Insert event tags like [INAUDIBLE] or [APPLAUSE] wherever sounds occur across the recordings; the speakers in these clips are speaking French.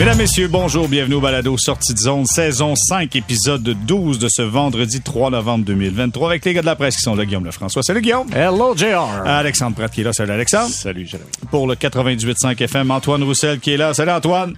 Mesdames, Messieurs, bonjour, bienvenue au Balado Sortie de zone, saison 5, épisode 12 de ce vendredi 3 novembre 2023 avec les gars de la presse qui sont là, Guillaume Lefrançois. Salut Guillaume. Hello JR. Alexandre Pratt qui est là. Salut Alexandre. Salut Jérémy. Pour le 98.5 FM, Antoine Roussel qui est là. Salut Antoine.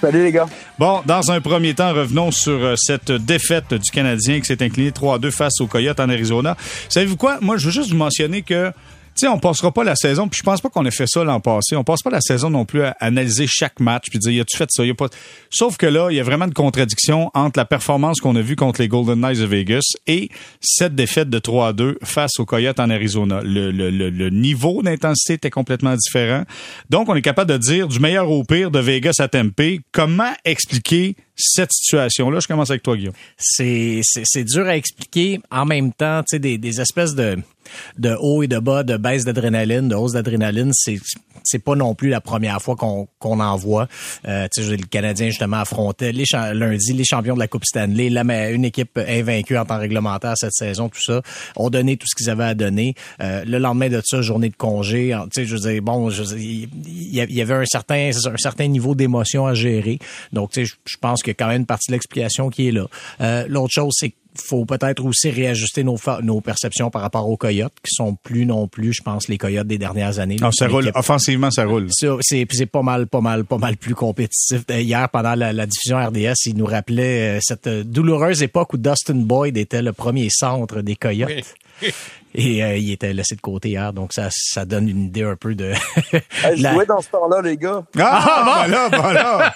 Salut les gars. Bon, dans un premier temps, revenons sur euh, cette défaite du Canadien qui s'est incliné 3-2 face aux Coyotes en Arizona. Savez-vous quoi? Moi, je veux juste vous mentionner que sais, on passera pas la saison, puis je pense pas qu'on ait fait ça l'an passé. On passe pas la saison non plus à analyser chaque match puis dire y a-tu fait ça, y a pas. Sauf que là, il y a vraiment une contradiction entre la performance qu'on a vue contre les Golden Knights de Vegas et cette défaite de 3 à 2 face aux Coyotes en Arizona. Le, le, le, le niveau d'intensité était complètement différent. Donc, on est capable de dire du meilleur au pire de Vegas à Tempe. Comment expliquer cette situation-là? Je commence avec toi, Guillaume. C'est, c'est, dur à expliquer. En même temps, tu sais, des, des espèces de de haut et de bas, de baisse d'adrénaline, de hausse d'adrénaline, c'est c'est pas non plus la première fois qu'on qu'on en voit. Euh, tu sais, le Canadien justement affrontait lundi les champions de la Coupe Stanley, la, une équipe invaincue en temps réglementaire cette saison, tout ça, ont donné tout ce qu'ils avaient à donner. Euh, le lendemain de ça, journée de congé, tu sais, je dire, bon, il y, avait un certain un certain niveau d'émotion à gérer. Donc, tu sais, je pense qu'il y a quand même une partie de l'explication qui est là. Euh, L'autre chose, c'est faut peut-être aussi réajuster nos, nos perceptions par rapport aux Coyotes, qui sont plus non plus, je pense, les Coyotes des dernières années. Non, ça roule. Offensivement, ça roule. C'est, c'est pas mal, pas mal, pas mal plus compétitif. Euh, hier, pendant la, la diffusion RDS, il nous rappelait euh, cette douloureuse époque où Dustin Boyd était le premier centre des Coyotes. Et euh, il était laissé de côté hier, donc ça, ça donne une idée un peu de. [LAUGHS] je jouais dans ce temps-là, les gars. Ah, ah ben là,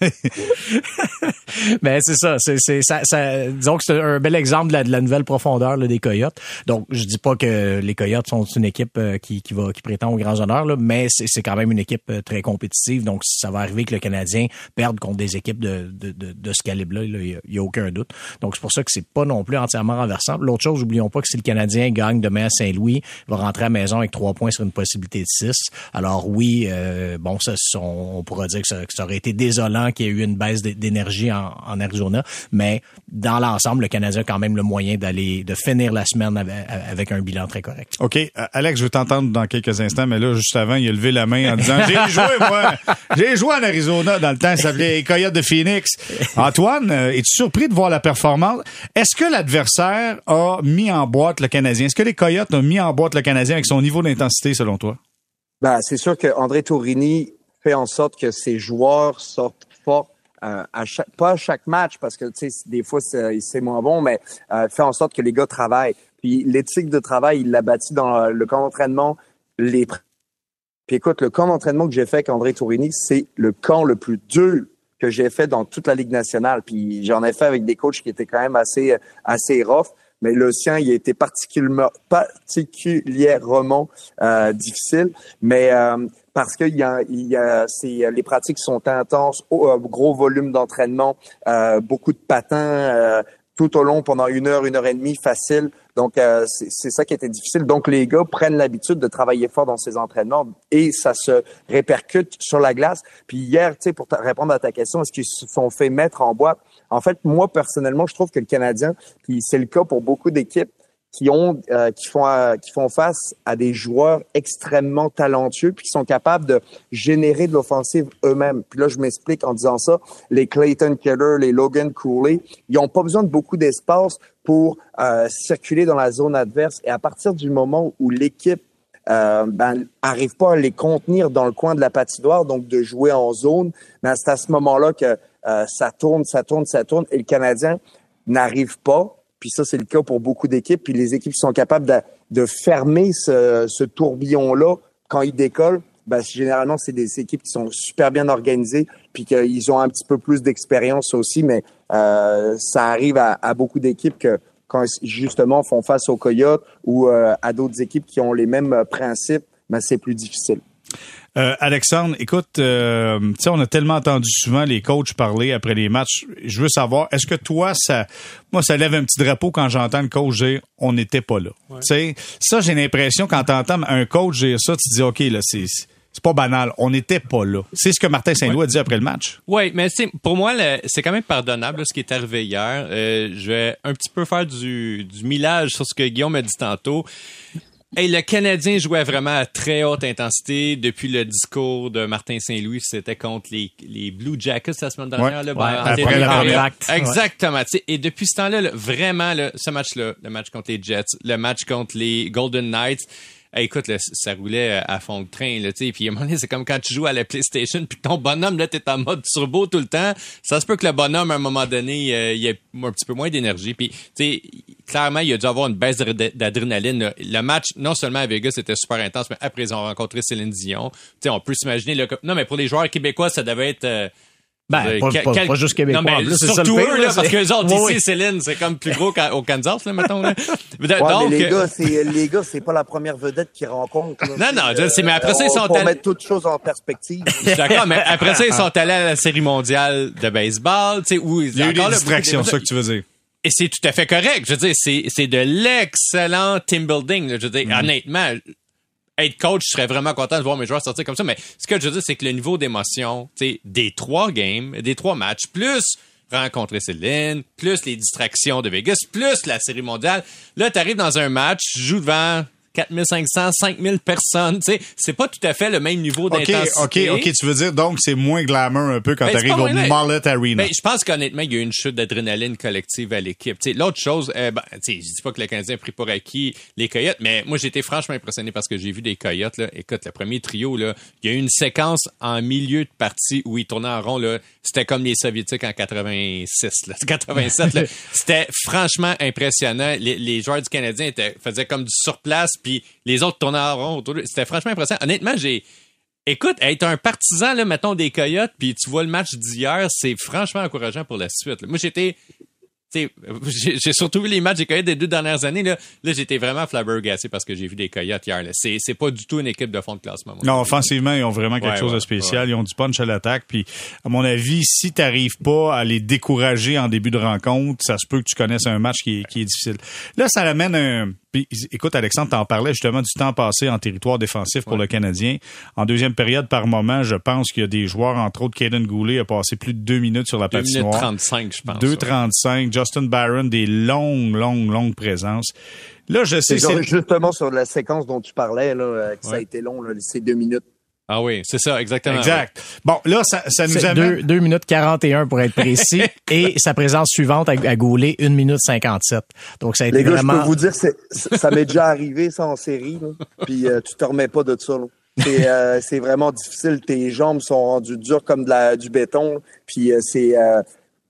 ben [LAUGHS] là. [LAUGHS] ben c'est ça, c'est ça, ça, disons que c'est un bel exemple de la, de la nouvelle profondeur là, des Coyotes. Donc je dis pas que les Coyotes sont une équipe euh, qui, qui va qui prétend aux grands honneurs là, mais c'est, quand même une équipe euh, très compétitive. Donc ça va arriver que le Canadien perde contre des équipes de de, de, de ce calibre-là. Il y, a aucun doute. Donc c'est pour ça que c'est pas non plus entièrement renversant. L'autre chose, oublions pas que si le Canadien gagne demain à Saint-Louis, va rentrer à la maison avec trois points sur une possibilité de six. Alors oui, euh, bon ça on, pourra dire que ça, que ça aurait été désolant qu'il y ait eu une baisse d'énergie en, en, Arizona, mais dans l'ensemble, le Canadien a quand même le moyen d'aller de finir la semaine avec, un bilan très correct. OK. Euh, Alex, je vais t'entendre dans quelques instants, mais là, juste avant, il a levé la main en disant J'ai joué, moi! J'ai joué en Arizona dans le temps, ça s'appelait Coyote de Phoenix. Antoine, euh, es-tu surpris de voir la performance? Est-ce que l'adversaire a mis en boîte le Canadien? Est-ce que les Coyotes ont mis en boîte le Canadien avec son niveau d'intensité, selon toi? Ben, c'est sûr que André Tourini fait en sorte que ses joueurs sortent pas euh, pas à chaque match parce que des fois c'est moins bon, mais euh, fait en sorte que les gars travaillent. Puis l'éthique de travail, il l'a bâti dans le camp d'entraînement. Puis écoute, le camp d'entraînement que j'ai fait avec André Tourini, c'est le camp le plus dur que j'ai fait dans toute la Ligue nationale. Puis j'en ai fait avec des coachs qui étaient quand même assez assez rough mais le sien, il a été particulièrement, euh, difficile. Mais euh, parce que y a, y a les pratiques sont intenses, euh, gros volume d'entraînement, euh, beaucoup de patins euh, tout au long pendant une heure, une heure et demie, facile. Donc c'est ça qui était difficile. Donc les gars prennent l'habitude de travailler fort dans ces entraînements et ça se répercute sur la glace. Puis hier, tu sais, pour répondre à ta question, est-ce qu'ils se sont fait mettre en boîte? En fait, moi personnellement, je trouve que le Canadien, puis c'est le cas pour beaucoup d'équipes, qui ont euh, qui font euh, qui font face à des joueurs extrêmement talentueux puis qui sont capables de générer de l'offensive eux-mêmes. Puis là je m'explique en disant ça, les Clayton Keller, les Logan Cooley, ils ont pas besoin de beaucoup d'espace pour euh, circuler dans la zone adverse. Et à partir du moment où l'équipe euh, ben, arrive pas à les contenir dans le coin de la patinoire, donc de jouer en zone, ben, c'est à ce moment-là que ça tourne, ça tourne, ça tourne, et le Canadien n'arrive pas puis ça, c'est le cas pour beaucoup d'équipes. Puis les équipes qui sont capables de, fermer ce, tourbillon-là quand il décolle, ben, généralement, c'est des équipes qui sont super bien organisées, puis qu'ils ont un petit peu plus d'expérience aussi, mais euh, ça arrive à, à beaucoup d'équipes que quand justement font face aux Coyotes ou euh, à d'autres équipes qui ont les mêmes principes, ben, c'est plus difficile. Euh, Alexandre, écoute, euh, sais, on a tellement entendu souvent les coachs parler après les matchs. Je veux savoir, est-ce que toi, ça, moi, ça lève un petit drapeau quand j'entends le coach dire on n'était pas là? Tu sais, ça, j'ai l'impression quand t'entends un coach dire ça, tu te dis ok, là, c'est c'est pas banal. On n'était pas là. C'est ce que Martin Saint-Louis a dit après le match. Oui, mais c'est pour moi, c'est quand même pardonnable ce qui est arrivé hier. Euh, je vais un petit peu faire du, du millage sur ce que Guillaume a dit tantôt Hey, le Canadien jouait vraiment à très haute intensité depuis le discours de Martin Saint-Louis. C'était contre les, les Blue Jackets la semaine dernière. Ouais. là, Ouais, après le. Exactement. Et depuis ce temps-là, là, vraiment, là, ce match-là, le match contre les Jets, le match contre les Golden Knights, écoute, là, ça roulait à fond de train. Là, tu sais. puis à un moment donné, c'est comme quand tu joues à la PlayStation, puis ton bonhomme, là, t'es en mode turbo tout le temps. Ça se peut que le bonhomme, à un moment donné, euh, il ait un petit peu moins d'énergie. Puis, tu sais, clairement, il a dû avoir une baisse d'ad- d'adrénaline. Le match, non seulement à Vegas, c'était super intense, mais après, ils ont rencontré Céline Dion. Tu sais, on peut s'imaginer... Non, mais pour les joueurs québécois, ça devait être... euh, Ben, euh, pas, quel- pas- quel- pas juste québécois. Non, mais c'est surtout eux, là, c'est- parce que les autres, Oui, ici, Céline, c'est comme plus gros qu'au Kansas, là, mettons. Là. [LAUGHS] Ouais, Donc, mais les euh, gars, c'est les gars, c'est pas la première vedette qu'ils rencontrent. là. [LAUGHS] Non, non, je sais, mais après ça, ils On- sont Pour allés- mettre toutes choses en perspective. [LAUGHS] D'accord, mais après ça, ils sont allés à la série mondiale de baseball, tu sais, où Il y a eu des distractions, beaucoup ça que tu veux dire. Et c'est tout à fait correct. Je veux dire, c'est, c'est de l'excellent team building. là. Je veux dire, Mm-hmm. honnêtement, être coach, je serais vraiment content de voir mes joueurs sortir comme ça. Mais ce que je veux dire, c'est que le niveau d'émotion, tu sais, des trois games, des trois matchs, plus rencontrer Céline, plus les distractions de Vegas, plus la série mondiale. Là, tu dans un match, tu joues devant 4500, 5000 personnes. Tu sais, c'est pas tout à fait le même niveau OK, d'intensité. OK, OK, tu veux dire donc c'est moins glamour un peu quand Ben, tu arrives au Mullet Arena. Ben, je pense qu'honnêtement, il y a eu une chute d'adrénaline collective à l'équipe. Tu sais, L'autre chose, euh, ben, tu sais, je dis pas que le Canadien a pris pour acquis les Coyotes, mais moi, été franchement impressionné parce que j'ai vu des Coyotes. Là. Écoute, le premier trio, là, il y a eu une séquence en milieu de partie où ils tournaient en rond. Là. C'était comme les Soviétiques en 86, là, [LAUGHS] 87. là. [LAUGHS] C'était franchement impressionnant. Les, les joueurs du Canadien étaient, faisaient comme du surplace, puis les autres tournaient en rond. C'était franchement impressionnant. Honnêtement, j'ai... Écoute, être un partisan, là, mettons, des Coyotes, puis tu vois le match d'hier, c'est franchement encourageant pour la suite. là. Moi, j'étais... tu sais, J'ai surtout vu les matchs des Coyotes des deux dernières années. Là, là j'étais vraiment flabbergassé parce que j'ai vu des Coyotes hier. C'est pas du tout une équipe de fond de classement. moi. Non, offensivement, ils ont vraiment quelque Ouais, chose de ouais, spécial. Ils ont du punch à l'attaque. Puis, à mon avis, si tu n'arrives pas à les décourager en début de rencontre, ça se peut que tu connaisses un match qui est, qui est difficile. Là, ça amène un... Puis, écoute, Alexandre, t'en parlais justement du temps passé en territoire défensif pour le Canadien. En deuxième période, par moment, je pense qu'il y a des joueurs, entre autres, Caden Goulet a passé plus de deux minutes sur la 2 minutes patinoire. 35, je pense. 2,35. Justin Barron, des longues, longues, longues présences. Là, je sais, C'est genre c'est... justement sur la séquence dont tu parlais, là, euh, que ça a Ouais. été long, là, ces deux minutes. Ah oui, c'est ça, exactement. Exact. Bon, là, ça, ça nous C'est amène... 2, 2 minutes 41 pour être précis. [LAUGHS] et sa présence suivante à, à Goulet, 1 minute 57. Donc, ça a été Les gars, vraiment... je peux vous dire, ça m'est déjà arrivé, ça, en série, là. Puis euh, tu te remets pas de ça. C'est, euh, c'est vraiment difficile. Tes jambes sont rendues dures comme de la, du béton. Puis euh, c'est euh,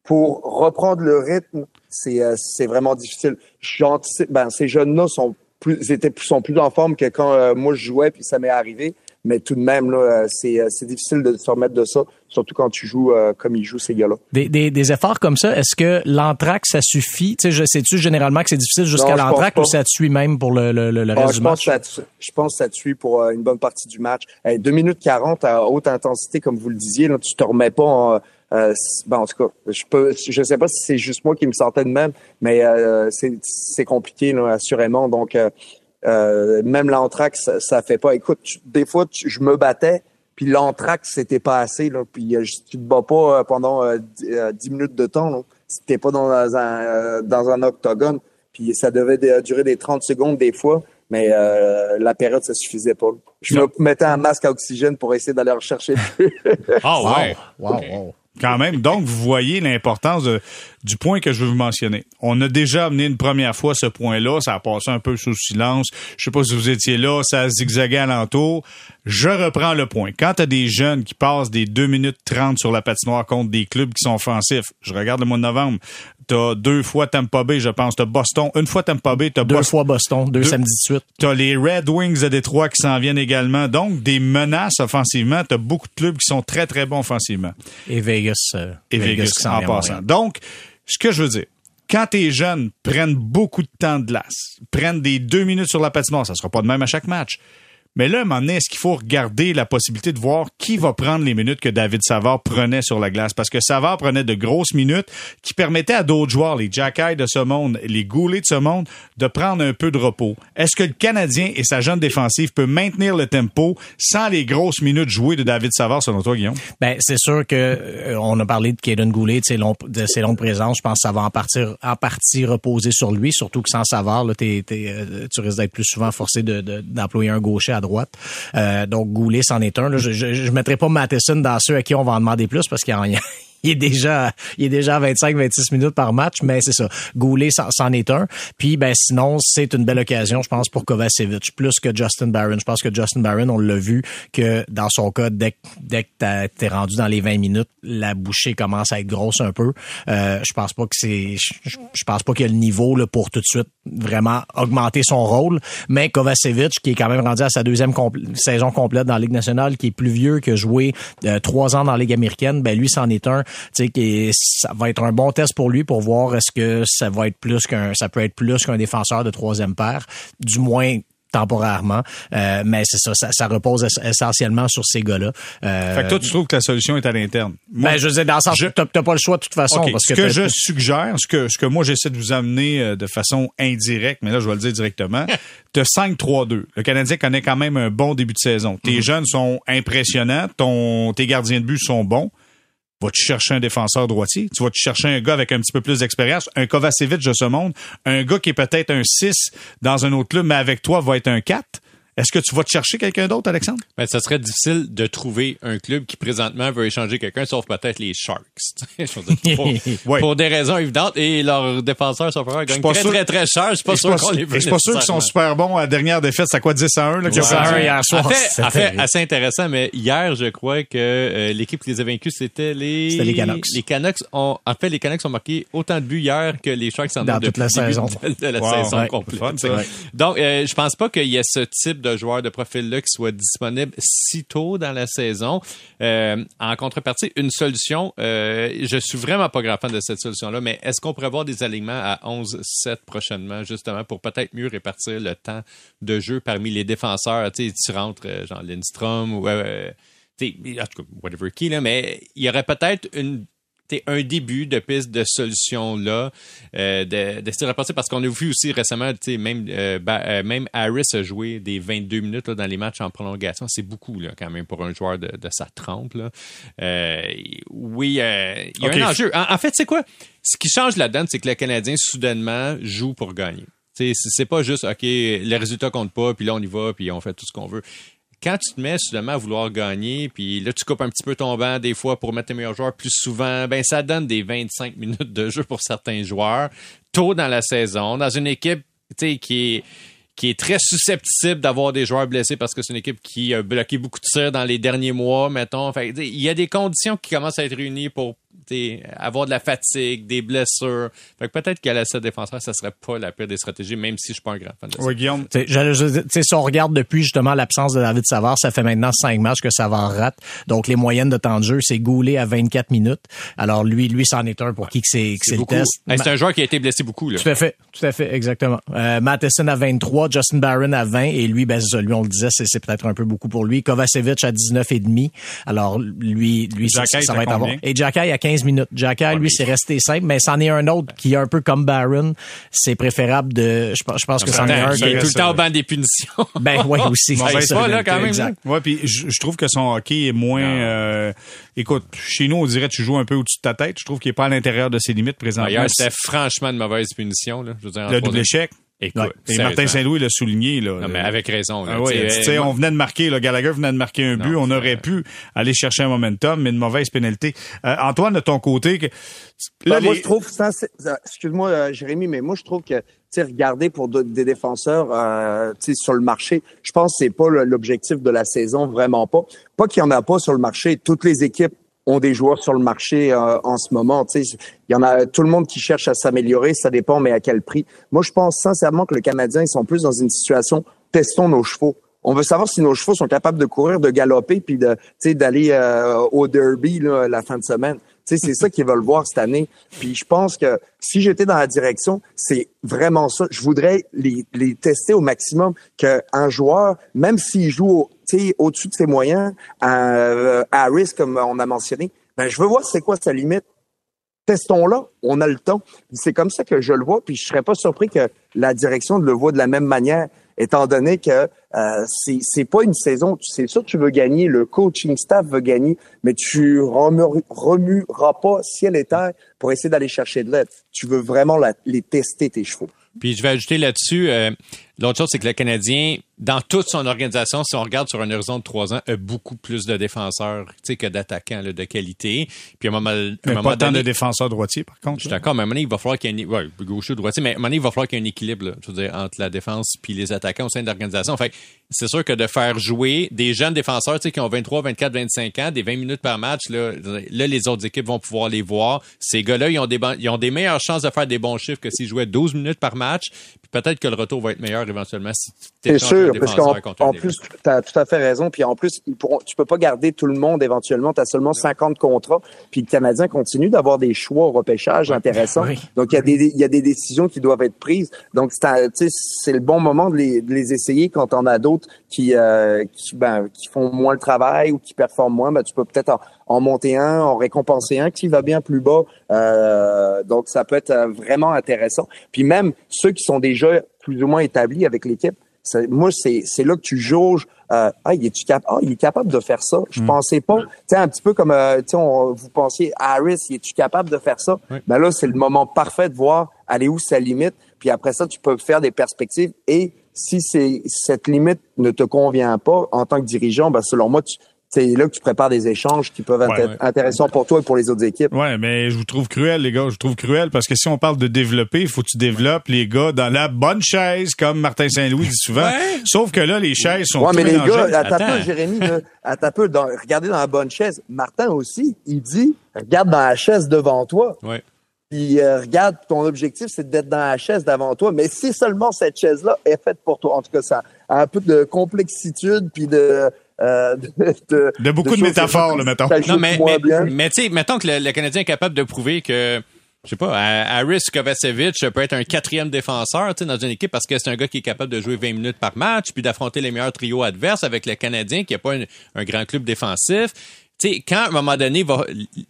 pour reprendre le rythme, c'est, euh, c'est vraiment difficile. J'anticipe- Ben, ces jeunes-là sont plus, ils étaient, sont plus en forme que quand euh, moi je jouais, puis ça m'est arrivé. Mais tout de même, là, euh, c'est, euh, c'est difficile de se remettre de ça, surtout quand tu joues euh, comme ils jouent ces gars-là. Des, des, des efforts comme ça, est-ce que l'entraque, ça suffit? Tu sais, je sais-tu généralement que c'est difficile jusqu'à pense l'entraque ou ça te suit même pour le, le, le Ah, reste je, du pense match? que ça, je pense que ça te suit pour euh, une bonne partie du match. Hey, 2 minutes 40 à haute intensité, comme vous le disiez, là, tu te remets pas en... euh, ben, en tout cas, je peux, je sais pas si c'est juste moi qui me sentais de même, mais euh, c'est, c'est compliqué, là, assurément. Donc, euh, même l'entraque, ça, ça fait pas. Écoute, tu- des fois, tu- je me battais, puis l'entraque, c'était pas assez. Là, puis je- tu te bats pas euh, pendant euh, dix- euh, 10 minutes de temps. Là, si t'es pas dans un, euh, dans un octogone. Puis ça devait de- durer des 30 secondes des fois, mais euh, la période, ça suffisait pas. Je me mettais un masque à oxygène pour essayer d'aller rechercher plus. Ah ouais. Wow, wow. Quand même. Donc, vous voyez l'importance de- du point que je veux vous mentionner. On a déjà amené une première fois ce point-là. Ça a passé un peu sous silence. Je sais pas si vous étiez là. Ça a zigzagué alentour. Je reprends le point. Quand tu as des jeunes qui passent des 2 minutes 30 sur la patinoire contre des clubs qui sont offensifs, je regarde le mois de novembre, t'as deux fois Tampa Bay, je pense. T'as Boston. Une fois Tampa Bay, t'as Deux Boston. fois Boston, deux, Deux- samedis de suite. T'as les Red Wings de Détroit qui s'en viennent également. Donc, des menaces offensivement. T'as beaucoup de clubs qui sont très, très bons offensivement. Et Vegas. euh, Et Vegas, qui en à passant. Donc, ce que je veux dire, quand tes jeunes prennent beaucoup de temps de glace, prennent des deux minutes sur la patinoire, ça sera pas de même à chaque match, Mais là, à un moment donné, est-ce qu'il faut regarder la possibilité de voir qui va prendre les minutes que David Savard prenait sur la glace? Parce que Savard prenait de grosses minutes qui permettaient à d'autres joueurs, les Jack de ce monde, les Goulets de ce monde, de prendre un peu de repos. Est-ce que le Canadien et sa jeune défensive peut maintenir le tempo sans les grosses minutes jouées de David Savard, selon toi, Guillaume? Ben, c'est sûr que euh, on a parlé de Kaden Goulet, de ses, longs, de longues présences. Je pense que ça va en, partir, en partie reposer sur lui, surtout que sans Savard, euh, tu risques d'être plus souvent forcé de, d'employer un gaucher à droite. Euh, donc Goulet c'en est un. Je, je mettrai pas Matheson dans ceux à qui on va en demander plus parce qu'il y a, il est déjà il est déjà à 25-26 minutes par match, mais c'est ça. Goulet c'en est un. Puis ben sinon, c'est une belle occasion, je pense, pour Kovacevic, plus que Justin Barron. Je pense que Justin Barron, on l'a vu que dans son cas, dès, dès que t'es rendu dans les 20 minutes, la bouchée commence à être grosse un peu. Euh, je pense pas que c'est je, je, pense pas qu'il y a le niveau là, pour tout de suite vraiment augmenter son rôle. Mais Kovacevic, qui est quand même rendu à sa deuxième saison complète dans la Ligue nationale, qui est plus vieux que jouer euh, trois ans dans la Ligue américaine, ben lui, c'en est un. Tu sais, ça va être un bon test pour lui pour voir est-ce que ça va être plus qu'un, ça peut être plus qu'un défenseur de troisième paire. Du moins, temporairement. Euh, mais c'est ça, ça, ça, repose essentiellement sur ces gars-là. Euh, fait que toi, tu trouves que la solution est à l'interne? ben, je veux dire, dans le sens, je... t'as pas le choix de toute façon. Parce ce que, que je suggère, ce que, ce que moi j'essaie de vous amener euh, de façon indirecte, mais là, je vais le dire directement, [LAUGHS] de 5-3-2. Le Canadien connaît quand même un bon début de saison. Tes mm-hmm. jeunes sont impressionnants, ton, tes gardiens de but sont bons. Vas-tu chercher un défenseur droitier? Tu vas te chercher un gars avec un petit peu plus d'expérience, un Kovacevic de ce monde, un gars qui est peut-être un 6 dans un autre club, mais avec toi va être un 4. Est-ce que tu vas te chercher quelqu'un d'autre, Alexandre? Ben, ça serait difficile de trouver un club qui présentement veut échanger quelqu'un, sauf peut-être les Sharks. [LAUGHS] pour, [LAUGHS] pour, des raisons évidentes. Et leurs défenseurs sont gagnent très, très, très, très cher. Je suis pas sûr qu'on les veut. Je suis pas sûr qu'ils sont super bons à la dernière défaite. C'est quoi, 10 à 1, là, qui 10 à 1 hier soir. En fait, en fait assez intéressant, mais hier, je crois que euh, l'équipe qui les a vaincus, c'était les... C'était les Canucks. Les Canucks ont, en fait, les Canucks ont marqué autant de buts hier que les Sharks en Dans toute la saison. De, la saison complète. Donc, euh, je pense pas qu'il y ait ce type de de profil là qui soit disponible si tôt dans la saison. Euh, en contrepartie, une solution, euh, je suis vraiment pas grand fan de cette solution-là, mais est-ce qu'on pourrait avoir des alignements à 11-7 prochainement, justement, pour peut-être mieux répartir le temps de jeu parmi les défenseurs? Tu rentres, euh, genre Lindstrom ou... Euh, en tout cas, whatever qui, là, mais il y aurait peut-être une un début de piste de solution là euh, de, de se parce qu'on a vu aussi récemment même euh, euh, même Harris a joué des 22 minutes là, dans les matchs en prolongation. C'est beaucoup là quand même pour un joueur de, de sa trempe là. Euh, oui euh, il y a un enjeu. En, fait c'est quoi? Ce qui change la donne c'est que le Canadien soudainement joue pour gagner. C'est pas juste OK les résultats comptent pas puis là on y va puis on fait tout ce qu'on veut quand tu te mets soudainement à vouloir gagner, puis là, tu coupes un petit peu ton banc des fois pour mettre tes meilleurs joueurs plus souvent, ben ça donne des 25 [LAUGHS] minutes de jeu pour certains joueurs, tôt dans la saison, dans une équipe qui est très susceptible d'avoir des joueurs blessés parce que c'est une équipe qui a bloqué beaucoup de tirs dans les derniers mois, mettons. Il y a des conditions qui commencent à être réunies pour avoir de la fatigue, des blessures. Fait que peut-être qu'à la cette défenseur, ça serait pas la pire des stratégies, même si je suis pas un grand fan de ça. Oui, Guillaume. si on regarde depuis justement l'absence de David Savard, ça fait maintenant cinq matchs que Savard rate. Donc les moyennes de temps de jeu, c'est Goulet à 24 minutes. Alors lui, lui, c'en est un pour qui que c'est le test. c'est un joueur qui a été blessé beaucoup. Là. Tout à fait, tout à fait, exactement. Euh, Matheson à 23, Justin Barron à 20 et lui, ben lui, on le disait, c'est peut-être un peu beaucoup pour lui. Kovacevic à 19 et demi. Alors lui, lui, ça, va être avant. Et Jacky à 15 minutes. Jacky, lui, c'est resté simple, mais c'en est un autre qui est un peu comme Barron. C'est préférable de. Je, je pense que c'en est un. Il est tout le temps au banc des punitions. [LAUGHS] ben oui, aussi. c'est pas là quand même. Exact. Ouais, puis je, je, trouve que son hockey est moins. Euh, écoute, chez nous, on dirait que tu joues un peu au-dessus de ta tête. Je trouve qu'il est pas à l'intérieur de ses limites présentement. D'ailleurs, c'était franchement de mauvaise punition. Là. Je veux dire, le double échec. Écoute, et Martin Saint-Louis l'a souligné. Là, non, mais avec raison. Là, ah on venait de marquer, là, Gallagher venait de marquer un but. on aurait pu aller chercher un momentum, mais une mauvaise pénalité. Euh, Antoine, de ton côté... Que, là, ben, Moi, je trouve... Excuse-moi, euh, Jérémy, mais moi, je trouve que regarder pour des défenseurs euh, sur le marché, je pense que c'est pas l'objectif de la saison, vraiment pas. Pas qu'il y en a pas sur le marché. Toutes les équipes ont des joueurs sur le marché euh, en ce moment. Tu sais, il y en a tout le monde qui cherche à s'améliorer, ça dépend, mais à quel prix. Moi, je pense sincèrement que le Canadien, ils sont plus dans une situation testons nos chevaux. On veut savoir si nos chevaux sont capables de courir, de galoper, puis de, d'aller euh, au derby là, la fin de semaine. Sais, c'est ça qu'ils veulent voir cette année. Puis je pense que si j'étais dans la direction, c'est vraiment ça. Je voudrais les, les tester au maximum qu'un joueur, même s'il joue au-dessus de ses moyens, à, à risque, comme on a mentionné, ben, je veux voir c'est quoi sa limite testons-la, on a le temps. C'est comme ça que je le vois, puis je serais pas surpris que la direction le voit de la même manière, étant donné que euh, c'est pas une saison, c'est sûr que tu veux gagner, le coaching staff veut gagner, mais tu remueras pas ciel et terre pour essayer d'aller chercher de l'aide. Tu veux vraiment les tester tes chevaux. Puis je vais ajouter là-dessus, euh, l'autre chose, c'est que le Canadien, dans toute son organisation, si on regarde sur un horizon de trois ans, a beaucoup plus de défenseurs que d'attaquants de qualité. Puis à un moment, mais pas tant de défenseurs droitiers, par contre. Je suis d'accord, mais à un moment il va falloir qu'il y ait un, ouais, gaucher droitier, mais à un moment il va falloir qu'il y ait un équilibre, je veux dire, entre la défense puis les attaquants au sein de l'organisation. Fait c'est sûr que de faire jouer des jeunes défenseurs, qui ont 23, 24, 25 ans, des 20 minutes par match, là, là les autres équipes vont pouvoir les voir. Ces gars-là, ils ont des, ils ont des meilleures chances de faire des bons chiffres que s'ils jouaient 12 minutes par match. Puis peut-être que le retour va être meilleur éventuellement si tu sûr parce qu'en plus, tu as tout à fait raison. Puis en plus, ils pourront, tu peux pas garder tout le monde éventuellement. Tu as seulement 50 contrats. Puis le Canadien continue d'avoir des choix au repêchage intéressants. Donc, il y, a des, il y a des décisions qui doivent être prises. Donc, c'est le bon moment de les, de les essayer quand on a d'autres qui, euh, qui, ben, qui font moins le travail ou qui performent moins. Ben, tu peux peut-être en, en, monter un, en récompenser un qui va bien plus bas. Euh, donc, ça peut être euh, vraiment intéressant. Puis même ceux qui sont déjà plus ou moins établis avec l'équipe, moi, c'est, c'est là que tu jauges. Euh, ah, il est, cap ah, il est capable de faire ça. Je mm. pensais pas. Tu sais, un petit peu comme euh, tu sais, vous pensiez Harris, il est-tu capable de faire ça? Ben là, c'est le moment parfait de voir aller où sa limite. Puis après ça, tu peux faire des perspectives. Et si c'est cette limite ne te convient pas en tant que dirigeant, ben selon moi, tu, c'est là que tu prépares des échanges qui peuvent être intéressants pour toi et pour les autres équipes. Ouais, mais je vous trouve cruel, les gars. Je vous trouve cruel parce que si on parle de développer, il faut que tu développes les gars dans la bonne chaise, comme Martin Saint-Louis dit souvent. Sauf que là, les chaises sont Ouais, mais les gars, à ta peu, Jérémy, à ta peu, dans, regardez dans la bonne chaise. Martin aussi, il dit, regarde dans la chaise devant toi. Ouais. Puis euh, regarde, ton objectif, c'est d'être dans la chaise devant toi. Mais si seulement cette chaise-là est faite pour toi, en tout cas, ça a un peu de complexitude puis de euh, [LAUGHS] de, de, beaucoup de, métaphores, le mettons. Non, mais, mais, tu sais, mettons que le, Canadien est capable de prouver que je sais pas, Harris Kovacevic peut être un quatrième défenseur dans une équipe parce que c'est un gars qui est capable de jouer 20 minutes par match, puis d'affronter les meilleurs trios adverses avec le Canadien qui n'a pas un, grand club défensif tu sais, quand à un moment donné, va,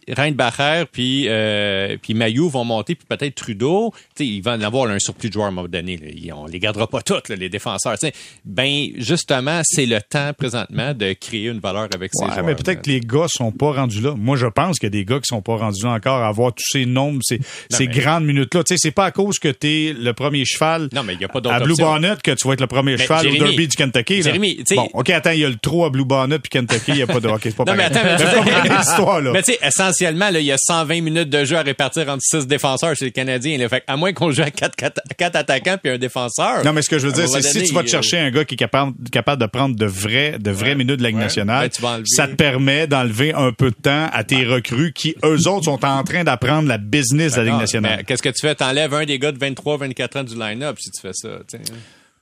Reinbacher puis euh, puis Mayou vont monter, puis peut-être Trudeau, tu sais, ils vont avoir un surplus de joueurs à un moment donné. Là. On les gardera pas toutes, les défenseurs. sais Ben, justement, c'est le temps présentement de créer une valeur avec ces joueurs. mais peut-être que les gars sont pas rendus là. Moi, je pense qu'il y a des gars qui sont pas rendus là encore à avoir tous ces nombres, ces, ces grandes minutes-là. Tu sais, c'est pas à cause que tu es le premier cheval non, mais y a pas à Blue Bonnet que tu vas être le premier cheval au derby du Kentucky. Là. Jérémy, bon, OK, attends, il y a le trou à Blue Bonnet puis Kentucky, il y a pas de hockey. C'est pas non, mais [LAUGHS] tu sais, essentiellement, là, il y a 120 minutes de jeu à répartir entre six défenseurs chez les Canadiens. Là. Fait à moins qu'on joue à quatre, quatre, attaquants puis un défenseur. Non, mais ce que je veux dire, c'est si tu vas te chercher un gars qui est capable, capable de prendre de vrais, de vrais minutes de la Ligue nationale, ça te permet d'enlever un peu de temps à tes recrues qui, eux autres, sont en train d'apprendre la business de la Ligue nationale. Qu'est-ce que tu fais? T'enlèves un des gars de 23, 24 ans du line-up si tu fais ça.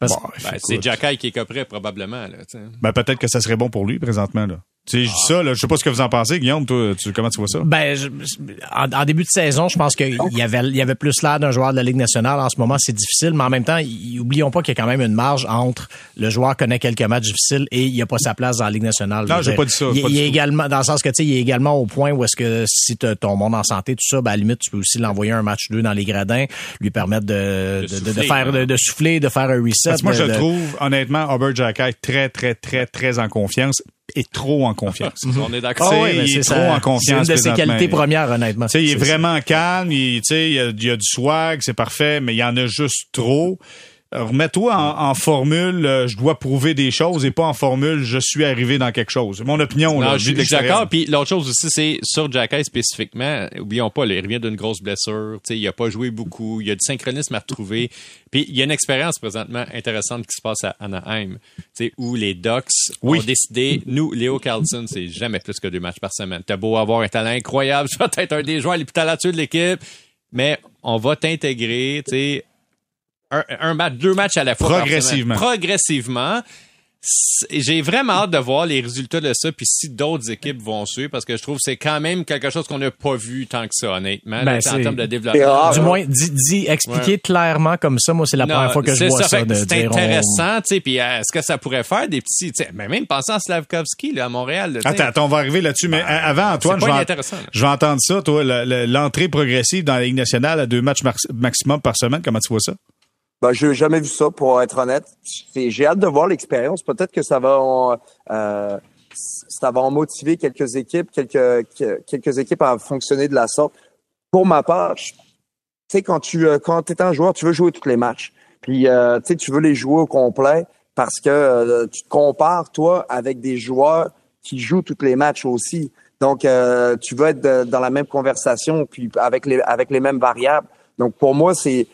Ben, c'est Jacky qui est copré, probablement. Là, ben, peut-être que ça serait bon pour lui présentement. Là. Tu sais, je dis ça, là, je sais pas ce que vous en pensez, Guillaume, toi, tu, comment tu vois ça? Ben, en, début de saison, je pense qu'il y avait, il y avait plus l'air d'un joueur de la Ligue nationale. En ce moment, c'est difficile, mais en même temps, oublions pas qu'il y a quand même une marge entre le joueur connaît quelques matchs difficiles et il a pas sa place dans la Ligue nationale. Non, j'ai pas dit ça. Il, est également, dans le sens que, tu sais, il est également au point où est-ce que si ton monde en santé, tout ça, ben, à la limite, tu peux aussi l'envoyer un match 2 dans les gradins, lui permettre de, de, de, faire, de, souffler, de faire un reset. moi, je trouve, honnêtement, Albert Jacky très, très, très, très en confiance est trop en confiance. [LAUGHS] On est d'accord. Il est, trop en confiance. C'est une de ses qualités premières, honnêtement. il est, vraiment calme, il, il, y a, il y a du swag, c'est parfait, mais il y en a juste trop remets-toi en, formule, euh, je dois prouver des choses et pas en formule, je suis arrivé dans quelque chose. Mon opinion, là, je suis d'accord. Puis l'autre chose aussi, c'est sur Jacky spécifiquement, oublions pas, il revient d'une grosse blessure, il a pas joué beaucoup, il y a du synchronisme à retrouver. Puis il y a une expérience présentement intéressante qui se passe à Anaheim, où les Ducks ont décidé, nous, Léo Carlson, c'est jamais plus que deux matchs par semaine. T'as beau avoir un talent incroyable, [LAUGHS] tu vas être un des joueurs les plus talentueux de l'équipe, mais on va t'intégrer, tu sais, un, match, deux matchs à la fois. Progressivement. Progressivement. j'ai vraiment hâte de voir les résultats de ça, puis si d'autres équipes vont suivre, parce que je trouve que c'est quand même quelque chose qu'on n'a pas vu tant que ça, honnêtement, Ben, en termes de développement. Du moins, dis, dis expliquer clairement comme ça, moi, c'est la Non, première fois que je vois ça, ça. C'est on- intéressant, tu sais, puis euh, est-ce que ça pourrait faire des petits, tu sais, mais même pensant à Slavkovski, là, à Montréal, là. Attends, attends, on va arriver là-dessus. Mais a- avant, Antoine, je vais, je vais entendre ça, toi, le- le- l'entrée progressive dans la Ligue nationale à deux matchs maximum par semaine. Comment tu vois ça? Ben, j'ai jamais vu ça, pour être honnête. J'ai hâte de voir l'expérience. Peut-être que ça va, en, euh, ça va en motiver quelques équipes, quelques, que- quelques équipes à fonctionner de la sorte. Pour ma part, je- tu sais, quand tu euh, quand es un joueur, tu veux jouer tous les matchs. Puis, euh, tu sais, tu veux les jouer au complet parce que euh, tu te compares, toi, avec des joueurs qui jouent tous les matchs aussi. Donc, tu veux être dans la même conversation, puis avec les, avec les mêmes variables. Donc, pour moi, c'est,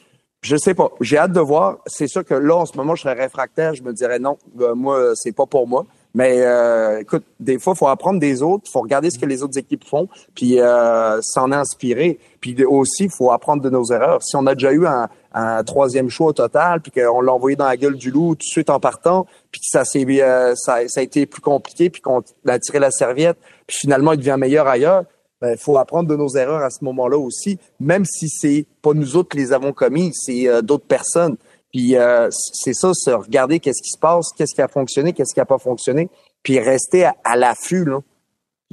je sais pas. J'ai hâte de voir. C'est sûr que là, en ce moment, je serais réfractaire. Je me dirais non, euh, moi, c'est pas pour moi. Mais euh, écoute, des fois, faut apprendre des autres. faut regarder ce que les autres équipes font, puis euh, s'en inspirer. Puis aussi, faut apprendre de nos erreurs. Si on a déjà eu un, un troisième choix au total, puis qu'on l'a envoyé dans la gueule du loup tout de suite en partant, puis que ça s'est euh, ça, ça a été plus compliqué, puis qu'on a tiré la serviette, puis finalement, il devient meilleur ailleurs. Il faut apprendre de nos erreurs à ce moment-là aussi, même si c'est pas nous autres qui les avons commis, c'est euh, d'autres personnes. Puis euh, c'est ça, c'est regarder qu'est-ce qui se passe, qu'est-ce qui a fonctionné, qu'est-ce qui a pas fonctionné, puis rester à, l'affût. Là.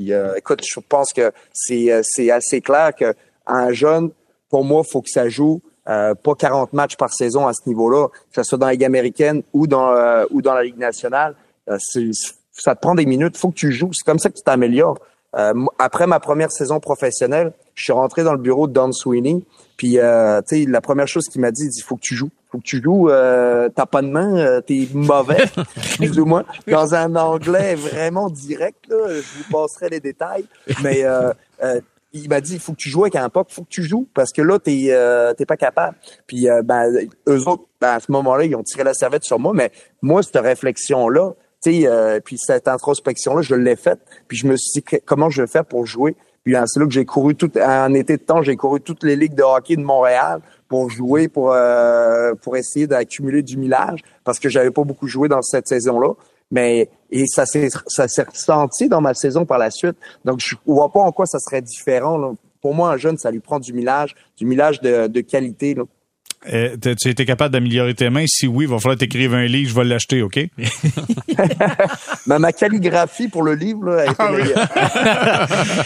Euh, écoute, je pense que c'est euh, c'est assez clair que un jeune, pour moi, faut que ça joue euh, pas 40 matchs par saison à ce niveau-là, que ce soit dans la Ligue américaine ou dans euh, ou dans la Ligue nationale. C'est- ça te prend des minutes, faut que tu joues. C'est comme ça que tu t'améliores. Euh, après ma première saison professionnelle, je suis rentré dans le bureau de Don Sweeney. Puis, euh, tu sais, la première chose qu'il m'a dit, il dit, faut que tu joues. Faut que tu joues. Euh, T'as pas de main, euh, t'es mauvais, [LAUGHS] plus ou moins. Dans un anglais vraiment direct, là, je vous passerai les détails. Mais euh, euh, il m'a dit, il faut que tu joues avec un puck, faut que tu joues parce que là, t'es euh, t'es pas capable. Puis, euh, ben, eux autres, ben, à ce moment-là, ils ont tiré la serviette sur moi. Mais moi, cette réflexion-là, tu sais, euh, puis cette introspection-là, je l'ai faite. Puis je me suis dit, comment je vais faire pour jouer? Puis hein, c'est là que j'ai couru tout, en été de temps, j'ai couru toutes les ligues de hockey de Montréal pour jouer, pour euh, pour essayer d'accumuler du millage, parce que j'avais pas beaucoup joué dans cette saison-là. Mais et ça s'est ça s'est ressenti dans ma saison par la suite. Donc je vois pas en quoi ça serait différent. là. Pour moi, un jeune, ça lui prend du millage, du millage de, de qualité. Là. Euh, tu étais capable d'améliorer tes mains? Si oui, il va falloir t'écrire un livre, je vais l'acheter, OK? [LAUGHS] Mais ma calligraphie pour le livre, là, a été Ah oui. meilleure.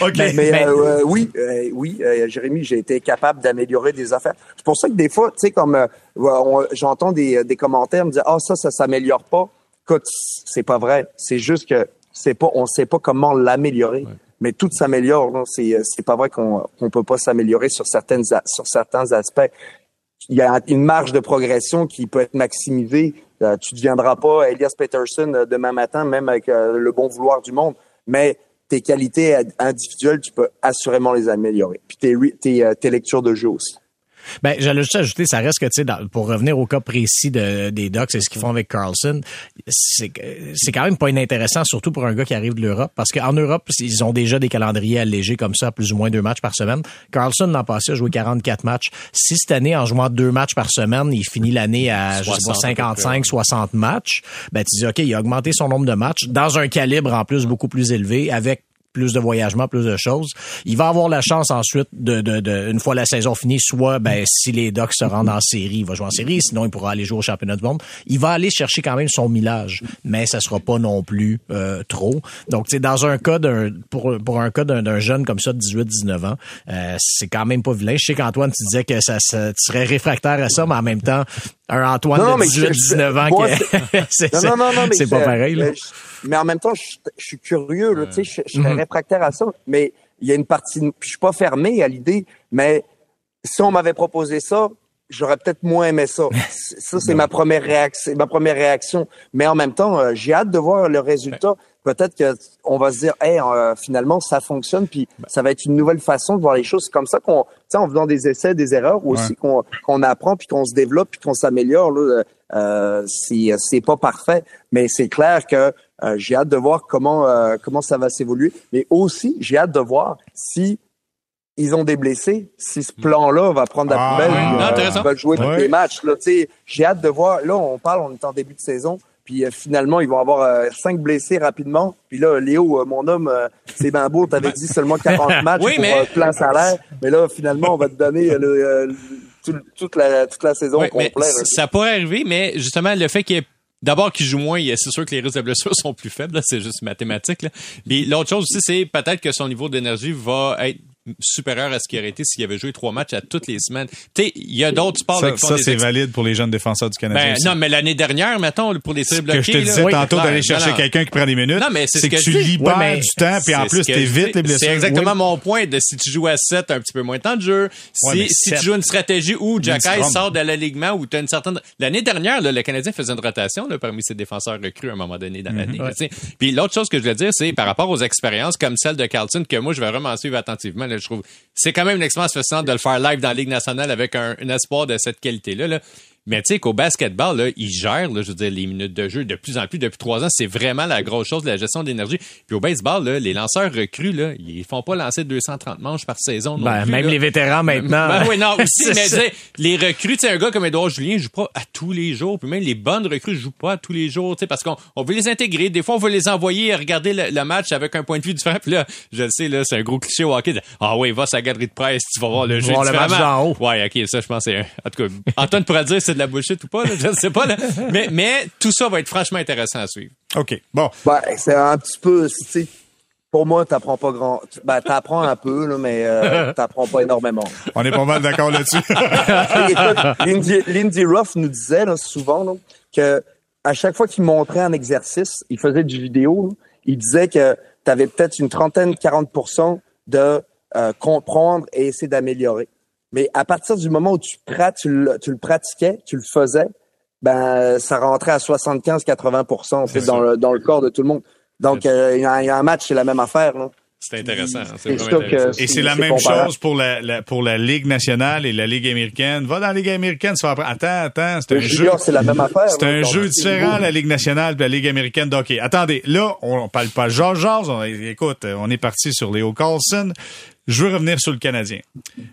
[LAUGHS] OK. Mais, Mais- euh, euh, oui, euh, oui, euh, Jérémy, j'ai été capable d'améliorer des affaires. C'est pour ça que des fois, tu sais, comme euh, on- j'entends des, des commentaires me dire ah ça, ça s'améliore pas. Écoute, c'est pas vrai. C'est juste que c'est pas, on sait pas comment l'améliorer. Mais tout s'améliore. C'est c'est pas vrai qu'on qu'on peut pas s'améliorer sur certaines sur certains aspects. Il y a une marge de progression qui peut être maximisée. Euh, tu ne deviendras pas Elias Peterson euh, demain matin, même avec euh, le bon vouloir du monde. Mais tes qualités individuelles, tu peux assurément les améliorer. Puis tes lectures de jeu aussi. Ben, j'allais juste ajouter, ça reste que, tu sais, pour revenir au cas précis de, des Ducks et ce qu'ils font avec Carlson, c'est quand même pas inintéressant, surtout pour un gars qui arrive de l'Europe, parce qu'en Europe, ils ont déjà des calendriers allégés comme ça, plus ou moins deux matchs par semaine. Carlson, l'an passé, a joué 44 matchs. Si cette année, en jouant deux matchs par semaine, il finit l'année à, je sais pas, 60 à peu 55, 60 matchs, ben, tu dis, OK, il a augmenté son nombre de matchs dans un calibre en plus beaucoup plus élevé, avec plus de voyagement, plus de choses. Il va avoir la chance ensuite de, de, de une fois la saison finie, soit ben si les Ducks se rendent en série, il va jouer en série, sinon il pourra aller jouer au championnat du monde. Il va aller chercher quand même son millage, mais ça sera pas non plus euh, trop. Donc sais dans un cas d'un pour pour un cas d'un d'un jeune comme ça de 18 19 ans, euh, c'est quand même pas vilain. Je sais qu'Antoine tu disais que ça, ça tu serais réfractaire à ça, mais en même temps un Antoine Non, non, de mais 18 je- je- 19 ans moi, qui c'est Non, [LAUGHS] c'est- non, non, non, mais c'est pas pareil là. mais je- Mais en même temps, je, je suis curieux, là, tu sais, je, je serais réfractaire à ça. Mais il y a une partie, je suis pas fermé à l'idée, mais si on m'avait proposé ça, j'aurais peut-être moins aimé ça. [LAUGHS] Ça, c'est ma première réaction, ma première réaction. Mais en même temps, euh, j'ai hâte de voir le résultat. Peut-être que on va se dire, hey, euh, finalement, ça fonctionne, puis ça va être une nouvelle façon de voir les choses. C'est comme ça qu'on, tu sais, en faisant des essais, des erreurs, aussi qu'on qu'on apprend, puis qu'on se développe, puis qu'on s'améliore. Là, euh, c'est c'est pas parfait, mais c'est clair que euh, j'ai hâte de voir comment euh, comment ça va s'évoluer. Mais aussi, j'ai hâte de voir si ils ont des blessés, si ce plan-là va prendre la Ah, poubelle, ouais. t'as raison. va jouer tous Ouais. les matchs. Là, Tu sais, j'ai hâte de voir. Là, on parle, on est en début de saison. Puis euh, finalement, ils vont avoir euh, cinq blessés rapidement. Puis là, Léo, euh, mon homme, c'est bien beau. T'avais dit seulement [LAUGHS] 40 matchs Oui, pour mais- plein salaire. Mais là, finalement, on va te donner le, le- tout- toute, la, toute la saison complète. ça pourrait arriver, mais justement, le fait qu'il y ait D'abord, qu'il joue moins, c'est sûr que les risques de blessure [LAUGHS] sont plus faibles, c'est juste mathématique. L'autre chose aussi, c'est peut-être que son niveau d'énergie va être supérieur à ce qu'il aurait été s'il avait joué trois matchs à toutes les semaines. Tu sais, il y a d'autres sports là, Ça, c'est ex- valide pour les jeunes défenseurs du Canadien. Ben, non, mais l'année dernière, mettons, pour les tirs bloqués. que je te disais oui, tantôt d'aller chercher quelqu'un qui prend des minutes, Non, mais c'est c'est ce que, que tu libères Ouais, mais du temps, puis en plus, ce t'évites les blessures. C'est exactement Oui. mon point de si tu joues à 7, un petit peu moins de temps de jeu. Si, tu joues une stratégie où Jack Fromm. sort de l'alignement où tu as une certaine. L'année dernière, là, le Canadien faisait une rotation là, parmi ses défenseurs recrues à un moment donné dans Mhm. l'année. tu sais. Puis l'autre chose que je voulais dire, c'est par rapport aux expériences comme celle de Carlton, que moi je vais vraiment suivre attentivement. Je trouve c'est quand même une expérience fascinante de le faire live dans la Ligue nationale avec un, espoir de cette qualité-là. Là. Mais tu sais qu'au basketball, là, ils gèrent, là, je veux dire, les minutes de jeu de plus en plus depuis trois ans. C'est vraiment la grosse chose de la gestion d'énergie. Puis au baseball, là, les lanceurs recrues, là, ils font pas lancer 230 manches par saison. non Ben, plus, même là. les vétérans maintenant. Ben oui, non, [LAUGHS] aussi, mais ça. tu sais, les recrues, tu sais, un gars comme Edouard Julien joue pas à tous les jours. Puis même les bonnes recrues jouent pas à tous les jours, tu sais, parce qu'on on veut les intégrer. Des fois, on veut les envoyer regarder le, le match avec un point de vue différent. Puis là, je le sais, là, c'est un gros cliché au hockey. de, Ah oui, va à sa galerie de presse, tu vas voir le jeu Voir le match haut. Ouais, ok, ça, je pense, c'est un- en tout cas, Antoine pourra dire c'est de la bullshit ou pas, là, je ne sais pas, là. Mais, mais tout ça va être franchement intéressant à suivre. OK. Bon. Ben, c'est un petit peu, tu sais, pour moi, t'apprends pas grand, ben, t'apprends un peu, là, mais euh, [LAUGHS] t'apprends pas énormément. On est pas mal d'accord là-dessus. [LAUGHS] Écoute, Lindy, Lindy Ruff nous disait là, souvent là, que à chaque fois qu'il montrait un exercice, il faisait du vidéo, là, il disait que tu avais peut-être une trentaine, 40% de euh, comprendre et essayer d'améliorer. Mais à partir du moment où tu, tu, le, tu le pratiquais, tu le faisais, ben ça rentrait à 75-80 en fait, dans le, dans le corps de tout le monde. Donc, euh, il y, a il y a un match, c'est la même affaire. Là. C'est intéressant. hein, C'est intéressant. Et c'est la même comparable. chose pour la, la- pour la Ligue nationale et la Ligue américaine. Va dans la Ligue américaine, tu vas apprendre. Attends, attends, c'est Le un jeu. c'est la même affaire. C'est un jeu différent, la Ligue nationale et la Ligue américaine de hockey. Attendez, là, on parle pas de George George. On, écoute, on est parti sur Léo Carlson. Je veux revenir sur le Canadien.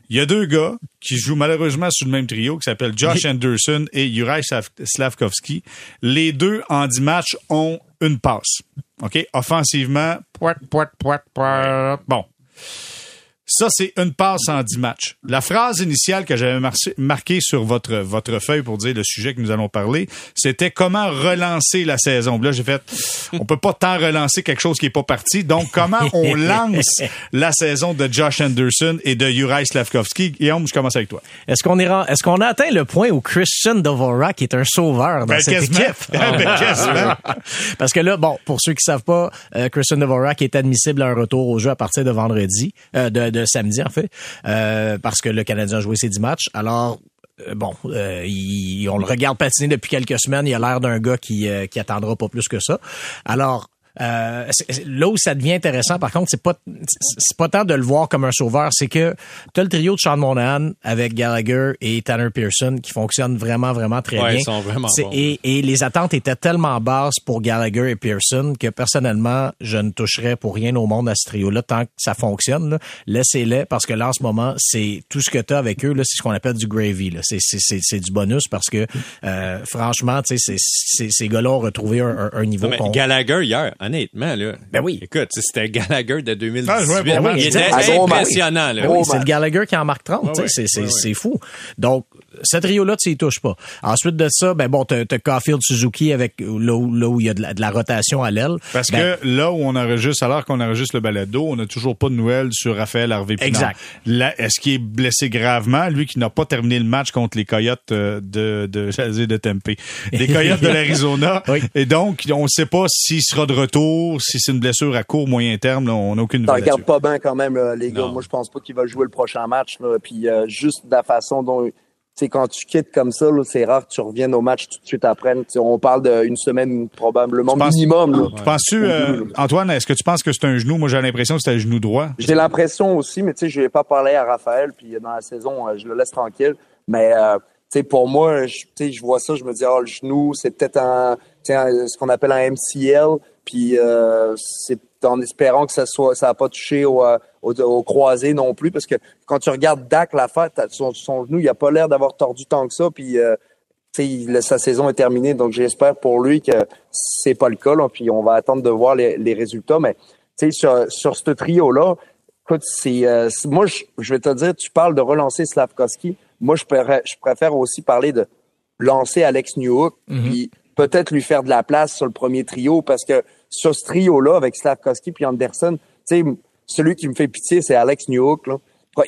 Il y a deux gars qui jouent malheureusement sur le même trio, qui s'appellent Josh Anderson et Juraj Slav- Slavkovski. Les deux, en 10 matchs, ont une passe. OK? Offensivement, poit, poit, poit, poit. Bon. Ça, c'est une passe en 10 matchs. La phrase initiale que j'avais marquée sur votre, votre feuille pour dire le sujet que nous allons parler, c'était comment relancer la saison. Là, j'ai fait, on peut pas tant relancer quelque chose qui est pas parti. Donc, comment on [LAUGHS] lance la saison de Josh Anderson et de Juraj Slavkovski? Guillaume, je commence avec toi. Est-ce qu'on est, est-ce qu'on a atteint le point où Christian Dvorak est un sauveur dans Ben, cette équipe? [LAUGHS] Ben, quasiment. [LAUGHS] Parce que là, bon, pour ceux qui savent pas, euh, Christian Dvorak est admissible à un retour au jeu à partir de vendredi, euh, de, de samedi en fait, euh, parce que le Canadien a joué ses 10 matchs. Alors, euh, bon, euh, on le regarde patiner depuis quelques semaines. Il a l'air d'un gars qui, euh, qui attendra pas plus que ça. Alors, euh, là où ça devient intéressant, par contre, c'est pas c'est pas tant de le voir comme un sauveur, c'est que tu as le trio de Sean Monahan avec Gallagher et Tanner Pearson qui fonctionnent vraiment vraiment très Ouais, bien. ils sont vraiment bons. et, et les attentes étaient tellement basses pour Gallagher et Pearson que personnellement, je ne toucherais pour rien au monde à ce trio-là tant que ça fonctionne. Laissez-les parce que là, en ce moment, c'est tout ce que tu as avec eux, là, c'est ce qu'on appelle du gravy. là. C'est, c'est, c'est, c'est du bonus parce que euh, franchement, tu sais, c'est, c'est- ces gars-là ont retrouvé un, un- niveau Non, mais. Gallagher hier, honnêtement là. Ben oui. Écoute, c'était Gallagher de 2018. Ah, il était Un gros match. impressionnant là. Oui, c'est le. Gallagher qui en marque 30. tu sais, ouais, c'est, c'est, ouais, ouais. c'est fou. Donc, ce trio-là, tu y touches pas. Ensuite de ça, ben bon, t'as, t'as Caulfield Suzuki avec là où, là où il y a de la, de la rotation à l'aile. Parce Ben, que là où on enregistre, alors qu'on enregistre le balado, on n'a toujours pas de nouvelles sur Raphaël Harvey Pinard. Exact. Là, Est-ce qu'il est blessé gravement, lui qui n'a pas terminé le match contre les Coyotes euh, de, de, j'allais dire de Tempe, les [LAUGHS] Coyotes de l'Arizona. Oui. Et donc, on ne sait pas s'il sera de retour, si c'est une blessure à court, moyen terme, là, on n'a aucune nouvelle regarde pas bien quand même, là, les gars. Non. Moi, je pense pas qu'il va jouer le prochain match. Là. Puis euh, juste de la façon dont, sais, quand tu quittes comme ça, c'est rare que tu reviennes au match tout de suite après. On parle d'une semaine probablement Tu penses- minimum. là. Tu Penses-tu, euh, Antoine, est-ce que tu penses que c'est un genou? Moi, j'ai l'impression que c'est un genou droit. J'ai l'impression aussi, mais tu sais, je vais pas parler à Raphaël, puis dans la saison, euh, je le laisse tranquille. Mais euh, tu sais, pour moi, je, tu sais, je vois ça, je me dis, oh, le genou, c'est peut-être un, ce qu'on appelle un MCL, puis euh, c'est en espérant que ça soit, ça a pas touché au, euh, au, au croisé non plus, parce que quand tu regardes Dak l'affaire, t'as- son, son genou, il a pas l'air d'avoir tordu tant que ça, puis euh, sa saison est terminée, donc j'espère pour lui que c'est pas le cas. Là, puis on va attendre de voir les, les résultats. Mais sur, sur ce trio-là, écoute, c'est euh, moi, je, vais te dire, tu parles de relancer Slavkovski. Moi, je préfère, je préfère aussi parler de lancer Alex Newhook, mm-hmm. puis peut-être lui faire de la place sur le premier trio, parce que sur ce trio-là, avec Slavkovski puis Anderson, celui qui me fait pitié, c'est Alex Newhook. Là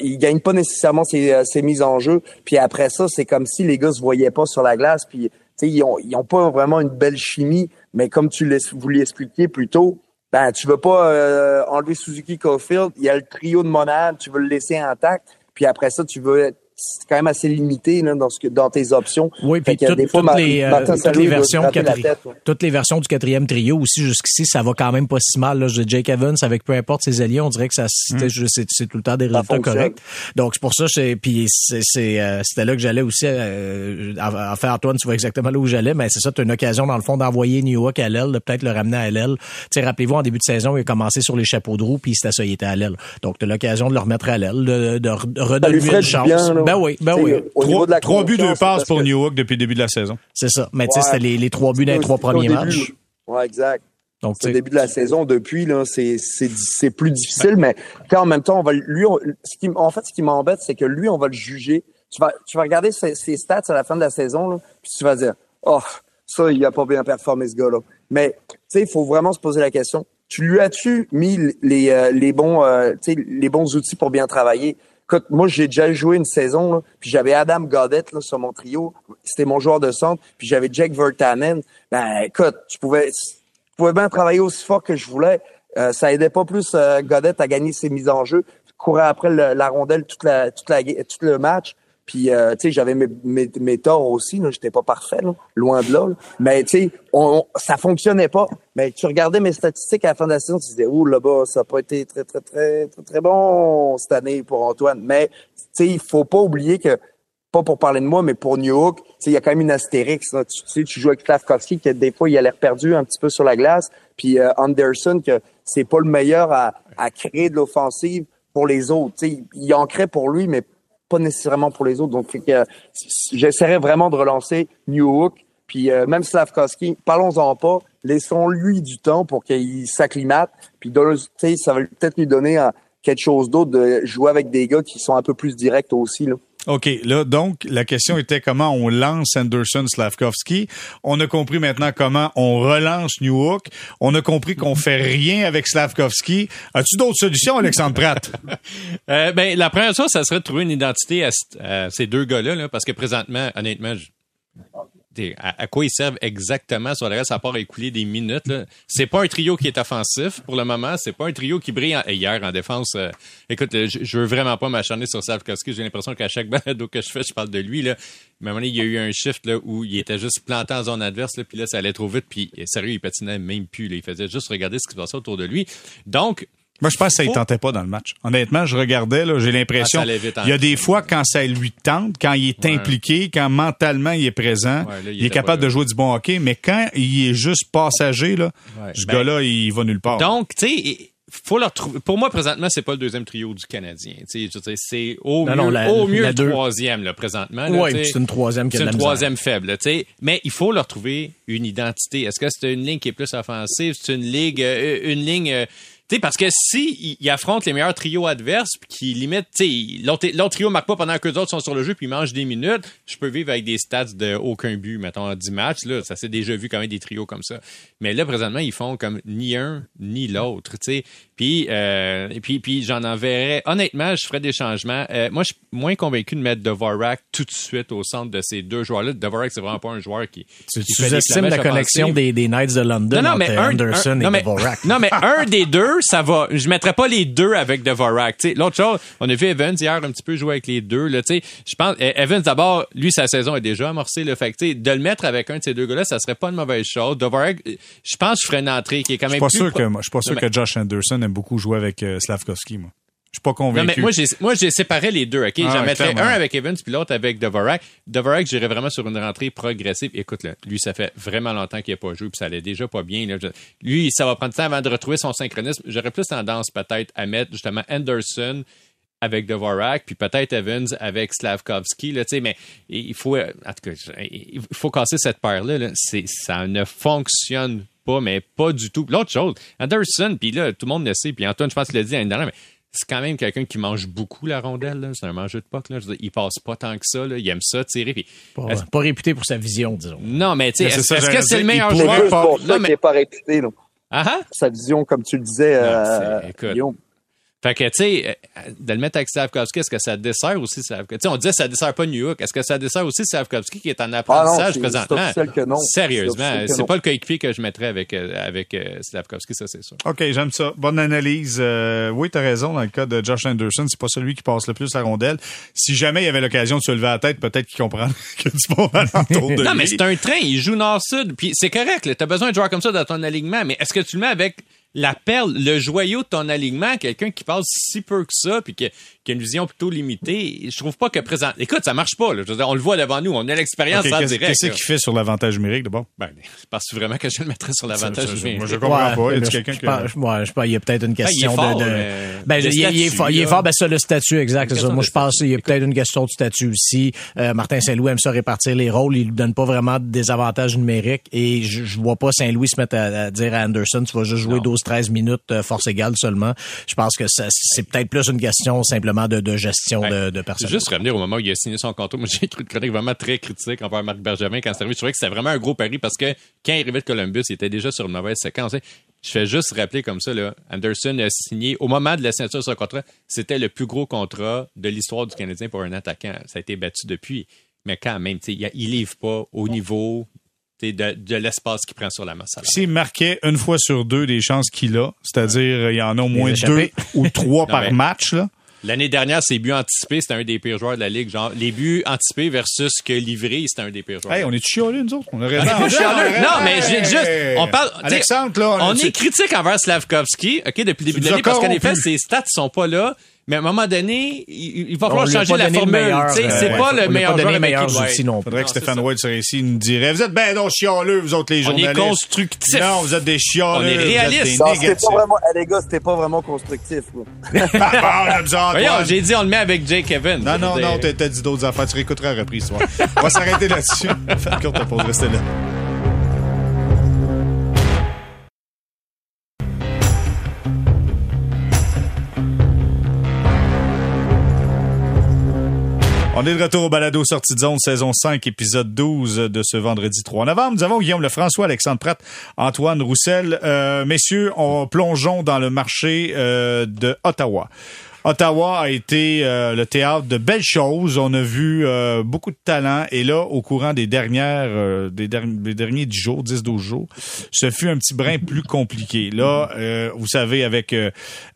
il gagne pas nécessairement ses, euh, ses, mises en jeu. Puis après ça, c'est comme si les gars se voyaient pas sur la glace. Puis ils ont, ils ont pas vraiment une belle chimie. Mais comme tu vous l'expliquiez plus tôt, ben tu veux pas euh, enlever Suzuki Caulfield. Il y a le trio de Monade, tu veux le laisser intact. Puis après ça, tu veux c'est quand même assez limité là, dans ce que dans tes options. Oui, puis des fois, toutes, les, euh, toutes les versions tête, toutes les versions du quatrième trio aussi jusqu'ici, ça va quand même pas si mal. Là. Jake Evans avec peu importe ses alliés, on dirait que ça c'était mm. c'est tout le temps des résultats corrects. Donc c'est pour ça puis c'est euh, c'était là que j'allais aussi euh, en fait Antoine, tu vois exactement là où j'allais, mais c'est ça, tu as une occasion dans le fond d'envoyer New York à l'aile, de peut-être le ramener à l'aile. Tu sais rappelez-vous en début de saison, il a commencé sur les chapeaux de roue puis il s'est il était à l'aile. Donc tu as l'occasion de le remettre à l'aile, de, de, redonner une chance. ben oui, ben oui. Trois, trois buts, deux passes pour New York depuis le début de la saison. C'est ça. Mais tu sais, c'était les, les, trois buts dans les trois premiers matchs. Ouais, exact. Donc, au début de la saison, depuis, là, c'est, c'est, plus difficile, mais en même temps, on va, lui, ce qui, en fait, ce qui m'embête, c'est que lui, on va le juger. Tu vas, tu vas regarder ses, stats à la fin de la saison, là, puis tu vas dire, oh, ça, il a pas bien performé, ce gars-là. Mais, tu sais, il faut vraiment se poser la question. Tu lui as-tu mis les, euh, les bons, euh, les bons outils pour bien travailler? Écoute, moi, j'ai déjà joué une saison, puis j'avais Adam Goddett là, sur mon trio. C'était mon joueur de centre. Puis j'avais Jack Vertanen. Ben, écoute, je pouvais, pouvais bien travailler aussi fort que je voulais. Euh, ça aidait pas plus euh, Goddett à gagner ses mises en jeu. courait après la rondelle toute la, toute la, tout le match. Puis, euh, tu sais, j'avais mes, torts aussi. Là, j'étais pas parfait, loin de là. Mais, tu sais, on, ça fonctionnait pas. Mais tu regardais mes statistiques à la fin de la saison, tu disais, ouh, là-bas, ça n'a pas été très, très, très, très, très bon cette année pour Antoine. Mais, tu sais, il faut pas oublier que, pas pour parler de moi, mais pour New York, tu sais, il y a quand même une astérix. Tu, sais, tu joues avec Slavkovski, que des fois, il a l'air perdu un petit peu sur la glace. Puis euh, Anderson, que c'est pas le meilleur à, à créer de l'offensive pour les autres. Tu sais, il en crée pour lui, mais pas nécessairement pour les autres. Donc, j'essaierai vraiment de relancer New Hook. Puis euh, même Slavkovski, parlons-en pas, laissons-lui du temps pour qu'il s'acclimate. Puis ça va peut-être lui donner euh, quelque chose d'autre de jouer avec des gars qui sont un peu plus directs aussi. Là. OK, là, donc, la question était comment on lance Anderson Slavkovski. On a compris maintenant comment on relance New On a compris qu'on fait rien avec Slavkovski. As-tu d'autres solutions, Alexandre Pratt? [LAUGHS] euh, ben, la première chose, ça serait de trouver une identité à, ces deux gars-là, là, parce que présentement, honnêtement, je, à, quoi ils servent exactement sur le reste à part écouler des minutes. C'est pas un trio qui est offensif pour le moment. C'est pas un trio qui brille hier en défense. Euh, écoute, je, veux vraiment pas m'acharner sur Savkoski. J'ai l'impression qu'à chaque [LAUGHS] balado que je fais, je parle de lui. Là. À un moment donné, il y a eu un shift là, où il était juste planté en zone adverse, là, puis là, ça allait trop vite, puis sérieux, il patinait même plus. Là. Il faisait juste regarder ce qui se passait autour de lui. Donc, moi, je pense que ça ne tentait pas dans le match. Honnêtement, je regardais, là, j'ai l'impression. Ah, il y a des fois quand ça lui tente, quand il est impliqué, quand mentalement il est présent, il, est capable de jouer du bon hockey, mais quand il est juste passager, là, ce ben, gars-là, il va nulle part. Donc, tu sais, faut leur trouver. Pour moi, présentement, c'est pas le deuxième trio du Canadien. C'est au mieux, au mieux le troisième, là, présentement. Oui, c'est une troisième C'est une troisième faible. sais. Mais il faut leur trouver une identité. Est-ce que c'est une ligne qui est plus offensive? C'est une ligue, euh, une ligne euh, parce que si il, affronte les meilleurs trios adverses, puis qui limite, l'autre, l'autre trio marque pas pendant que les autres sont sur le jeu, puis ils mangent des minutes, je peux vivre avec des stats de aucun but, mettons, en 10 matchs, là, ça s'est déjà vu quand même des trios comme ça. Mais là, présentement, ils font comme ni un, ni l'autre, tu. Puis, euh, puis, puis j'en enverrais. Honnêtement, je ferais des changements. Euh, moi, je suis moins convaincu de mettre Dvorak tout de suite au centre de ces deux joueurs-là. Dvorak, c'est vraiment pas un joueur qui. Tu, sous-estimes la connexion des, des, Knights de London non, non, mais Anderson et Dvorak. Non, mais un des deux, ça va. Je mettrais pas les deux avec Dvorak. L'autre chose, on a vu Evans hier un petit peu jouer avec les deux. Là, je pense e-, Evans d'abord, lui sa saison est déjà amorcée. Le fait de le mettre avec un de ces deux gars-là, ça serait pas une mauvaise chose. Dvorak, je pense que je ferais une entrée qui est quand même. Je suis pas sûr que je suis pas sûr que Josh Anderson aime beaucoup jouer avec euh, Slavkovski, moi. Je suis pas convaincu. Non, mais moi, j'ai, moi, j'ai séparé les deux, OK? Ah, J'en mettrais un avec Evans puis l'autre avec Dvorak. Dvorak, j'irais vraiment sur une rentrée progressive. Écoute, là, lui, ça fait vraiment longtemps qu'il n'a pas joué puis ça allait déjà pas bien. Là. Lui, ça va prendre du temps avant de retrouver son synchronisme. J'aurais plus tendance, peut-être, à mettre, justement, Anderson avec Dvorak, puis peut-être Evans avec Slavkovski, là, tu sais, mais il faut, en tout cas, il faut casser cette paire-là, là. Ça ne fonctionne pas, mais pas du tout. L'autre chose, Anderson, puis là, tout le monde le sait, puis Antoine, je pense qu'il l'a dit l'année dernière, mais c'est quand même quelqu'un qui mange beaucoup la rondelle. là. C'est un mangeur de poc. Là. Je veux dire, il passe pas tant que ça. Là. Il aime ça tirer. Puis, Pas, pas réputé pour sa vision, disons. non, mais tu sais, est-ce que c'est le il meilleur joueur? pour ça Non, mais- n'est pas réputé. là. Ah, ah? Sa vision, comme tu le disais, Non, euh, écoute. Guillaume. Fait que, tu sais, euh, de le mettre avec Slavkovski, est-ce que ça dessert aussi Slavkovski? Tu sais, on disait que ça dessert pas New York. Est-ce que ça dessert aussi Slavkovski qui est en Ah non, apprentissage c'est- présentement? que non. Sérieusement, c'est pas le coéquipier que je mettrais avec, euh, avec euh, Slavkovski, ça, c'est sûr. OK, j'aime ça. Bonne analyse. Euh, oui, tu as raison. Dans le cas de Josh Anderson, c'est pas celui qui passe le plus la rondelle. Si jamais il y avait l'occasion de se lever la tête, peut-être qu'il comprendrait [LAUGHS] que du bon alentour de [LAUGHS] Non, lui. mais c'est un train. Il joue nord-sud. Puis c'est correct. Tu as besoin de joueurs comme ça dans ton alignement. Mais est-ce que tu le mets avec la perle, le joyau de ton alignement, quelqu'un qui passe si peu que ça, puis qui, qui a une vision plutôt limitée? Je trouve pas que présent. Écoute, ça marche pas. Là. Je veux dire, on le voit devant nous. On a l'expérience en Qu'est-ce direct. qu'est-ce qu'il fait sur l'avantage numérique, d'abord? Ben, penses-tu vraiment que je le mettrais sur l'avantage numérique? moi, je comprends pas. Je- quelqu'un je qui- pense- ouais, je pense- il y a peut-être une Ben, il est question fort, de, ben, il, il est statut, fort, il est fort, ben ça le statut exact, c'est ça. question Moi je pense qu'il y a peut-être une question de statut aussi. Euh, Martin Saint-Louis aime ça répartir les rôles, il lui donne pas vraiment des avantages numériques et je, je vois pas Saint-Louis se mettre à, à dire à Anderson tu vas juste jouer Non. 12-13 minutes euh, force égale seulement. Je pense que ça, c'est peut-être plus une question simplement de, de gestion Ben, de, de personnes. juste revenir au moment où il a signé son contrat. Moi, [LAUGHS] j'ai écrit une chronique vraiment très critique envers Marc Bergevin quand c'est arrivé. Je trouvais que c'était vraiment un gros pari parce que quand il arrivait de Columbus, il était déjà sur une mauvaise séquence. Je fais juste rappeler comme ça, là, Anderson a signé, au moment de la signature de son contrat, c'était le plus gros contrat de l'histoire du Canadien pour un attaquant. Ça a été battu depuis. Mais quand même, il, il livre pas au niveau de, de l'espace qu'il prend sur la masse. S'il marquait une fois sur deux des chances qu'il a, c'est-à-dire il y en a au moins deux ou trois [LAUGHS] par mais- match, là. L'année dernière, ses buts anticipés, c'était un des pires joueurs de la Ligue. Genre, les buts anticipés versus que livré, c'était un des pires joueurs. Hey, on est chialés, nous autres? On a raison. On est chialeux. Non, mais j'ai juste, on parle, Alexandre, là, on tu- est critique envers Slavkovski, ok, depuis le début de l'année, parce qu'en effet, ses stats sont pas là. Mais à un moment donné, il, il va falloir changer pas la formule. meilleur, euh, c'est ouais, pas le meilleur pas donné qui il. Faudrait que Stéphane. White serait ici, il nous dirait Vous êtes ben non chialeux, vous autres, les On est journalistes. constructif. Non, vous êtes des chialeux. On est vous êtes réaliste. des Non, pas vraiment, eh, les gars, c'était pas vraiment constructif. [LAUGHS] Ah, on a besoin, Voyons, Antoine. j'ai dit on le met avec Jake Evans. Non, non, non, t'as dit d'autres affaires. Tu réécouteras la reprise, toi. On va s'arrêter là-dessus. Faites courte pause, restez là. On est de retour au balado sortie de zone saison 5 épisode 12 de ce vendredi 3 novembre. Nous avons Guillaume Lefrançois, Alexandre Pratt, Antoine Roussel. Euh, messieurs, on plongeons dans le marché euh, de Ottawa. Ottawa a été euh, le théâtre de belles choses. On a vu euh, beaucoup de talent. Et là, au courant des dernières, euh, des, derni- des derniers 10 jours, 10-12 jours, ce fut un petit brin plus compliqué. Là, vous savez, avec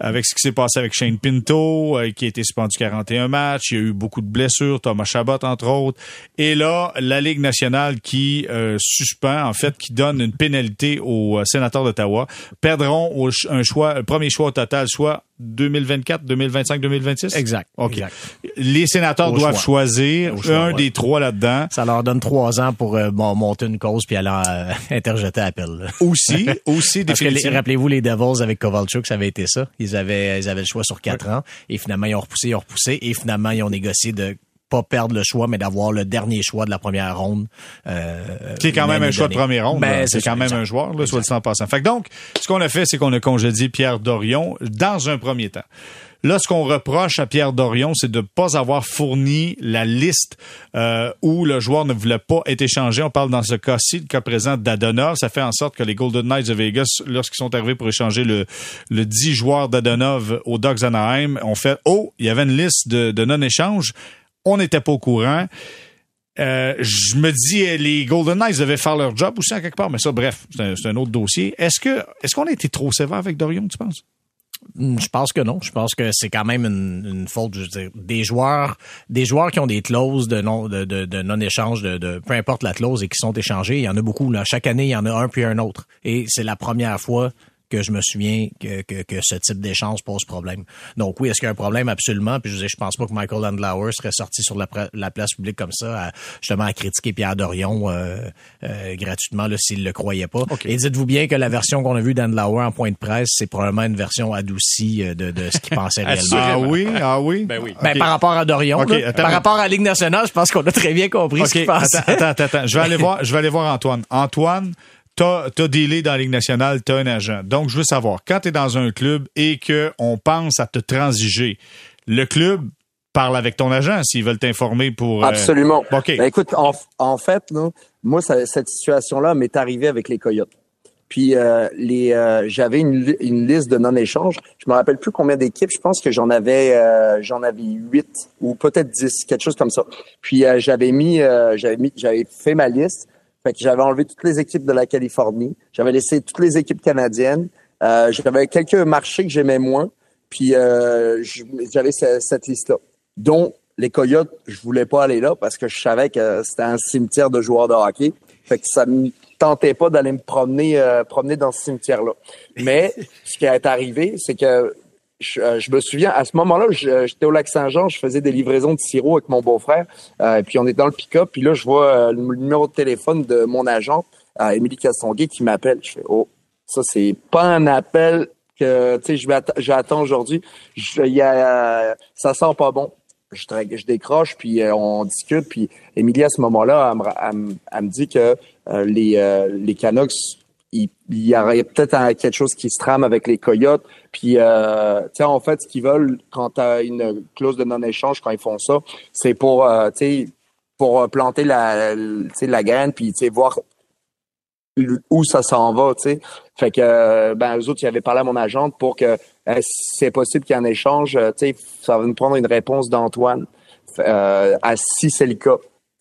avec ce qui s'est passé avec Shane Pinto, qui a été suspendu 41 matchs, il y a eu beaucoup de blessures, Thomas Chabot, entre autres. Et là, la Ligue nationale qui suspend, en fait, qui donne une pénalité aux sénateurs d'Ottawa, perdront au un choix, un premier choix au total, soit 2024, 2025, 2026? Exact, OK. exact. Les sénateurs Au doivent choix. choisir choix, un ouais. des trois là-dedans. Ça leur donne trois ans pour euh, bon, monter une cause puis aller euh, [LAUGHS] interjeter appel. là. Aussi, [LAUGHS] aussi, Parce que définitivement. rappelez-vous, les Devils avec Kovalchuk, ça avait été ça. Ils avaient, ils avaient le choix sur quatre ans. Et finalement, ils ont repoussé, ils ont repoussé. Et finalement, ils ont négocié de pas perdre le choix, mais d'avoir le dernier choix de la première ronde. Euh, Qui est quand même un choix de première ronde. Ben, c'est quand même exact. un joueur, là, soit dit en passant. Fait que donc, ce qu'on a fait, c'est qu'on a congédié Pierre Dorion dans un premier temps. Là, ce qu'on reproche à Pierre Dorion, c'est de ne pas avoir fourni la liste euh, où le joueur ne voulait pas être échangé. On parle dans ce cas-ci, le cas présent d'Adonov. Ça fait en sorte que les Golden Knights de Vegas, lorsqu'ils sont arrivés pour échanger le, le 10 joueurs d'Adonov aux Ducks Anaheim, ont fait « Oh, il y avait une liste de, de non-échange. On n'était pas au courant. » Euh, je me dis, euh, les Golden Knights devaient faire leur job aussi, en quelque part. Mais ça, bref, c'est un, autre dossier. Est-ce que est-ce qu'on a été trop sévère avec Dorion, tu penses? Hmm, Je pense que non. Je pense que c'est quand même une, une faute. Je veux dire, des joueurs, des joueurs qui ont des clauses de non, échange, de, peu importe la clause et qui sont échangés, il y en a beaucoup. Chaque année, il y en a un puis un autre. Et c'est la première fois que je me souviens que, que, que ce type d'échange pose problème. Donc oui, est-ce qu'il y a un problème? Absolument. Puis je ne je pense pas que Michael Landlauer serait sorti sur la, la place publique comme ça, à, justement à critiquer Pierre Dorion euh, euh, gratuitement s'il le croyait pas. Et dites-vous bien que la version qu'on a vue d'Andlauer en point de presse, c'est probablement une version adoucie euh, de, de ce qu'il pensait [LAUGHS] réellement. Ah oui, ah oui? Ben oui. Ben, par rapport à Dorion, là, par rapport à la Ligue nationale, je pense qu'on a très bien compris ce qu'il pensait. Attends, attends, attends. Je vais aller [LAUGHS] voir, je vais aller voir Antoine. Antoine, t'as as dealé dans la Ligue nationale, t'as un agent. Donc, je veux savoir, quand tu es dans un club et qu'on pense à te transiger, le club parle avec ton agent s'ils veulent t'informer pour... euh... Absolument. OK. Ben, écoute, en, en fait, moi, ça, cette situation-là m'est arrivée avec les Coyotes. Puis euh, les, euh, j'avais une, une, liste de non-échanges. Je me rappelle plus combien d'équipes. Je pense que j'en avais, euh, j'en avais huit ou peut-être dix, quelque chose comme ça. Puis j'avais mis, j'avais mis, j'avais fait ma liste. Fait que j'avais enlevé toutes les équipes de la Californie. J'avais laissé toutes les équipes canadiennes. j'avais quelques marchés que j'aimais moins. Puis j'avais cette liste-là, dont les Coyotes. Je voulais pas aller là parce que je savais que c'était un cimetière de joueurs de hockey. Fait que ça me tentais pas d'aller me promener euh, promener dans ce cimetière-là. Mais [LAUGHS] ce qui est arrivé, c'est que je, euh, je, me souviens, à ce moment-là, j'étais au lac Saint-Jean, je faisais des livraisons de sirop avec mon beau-frère, euh, puis on est dans le pick-up, puis là, je vois euh, le numéro de téléphone de mon agent, Émilie Castonguay, qui m'appelle. Je fais « Oh, ça, c'est pas un appel que, tu sais, j'attends aujourd'hui. Y a, ça sent pas bon. » Je, je, décroche, puis on discute, puis Émilie, à ce moment-là, elle, elle, elle, me dit que euh, les, euh, les Canucks, il, y aurait peut-être quelque chose qui se trame avec les Coyotes. Puis, euh, tu sais, en fait, ce qu'ils veulent quand tu as une clause de non-échange, quand ils font ça, c'est pour, tu sais, pour planter la, la graine, puis, tu sais, voir où ça s'en va, tu sais. Fait que, ben, eux autres, ils avaient parlé à mon agente pour que c'est possible qu'il y ait un échange, tu sais, ça va nous prendre une réponse d'Antoine, euh, à si c'est le cas.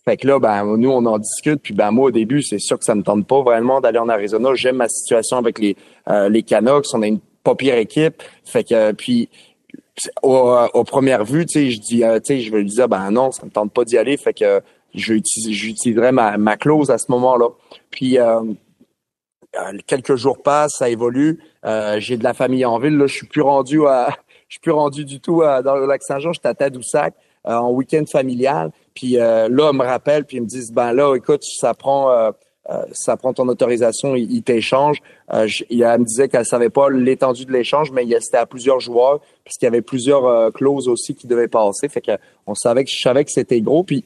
Fait que là, ben, nous, on en discute. Puis ben, moi, au début, c'est sûr que ça me tente pas vraiment d'aller en Arizona. J'aime ma situation avec les, euh, les Canucks. On a une pas pire équipe. Fait que, puis, au, au première vue, tu sais, je dis, euh, tu sais, je vais lui dire, ben non, ça me tente pas d'y aller. Fait que j'utiliserai ma, ma clause à ce moment-là. Puis, euh, quelques jours passent, ça évolue. J'ai de la famille en ville. Là, je suis plus rendu à, [LAUGHS] je suis plus rendu du tout dans le lac Saint-Jean. J'étais à Tadoussac en week-end familial. Puis euh, là, ils me rappellent, puis ils me disent, ben là, écoute, ça prend, euh, euh ça prend ton autorisation, il, t'échange. Euh, elle me disait qu'elle savait pas l'étendue de l'échange, mais c'était à plusieurs joueurs, puisqu'il y avait plusieurs euh, clauses aussi qui devaient passer. Fait que on savait que je savais que c'était gros. Puis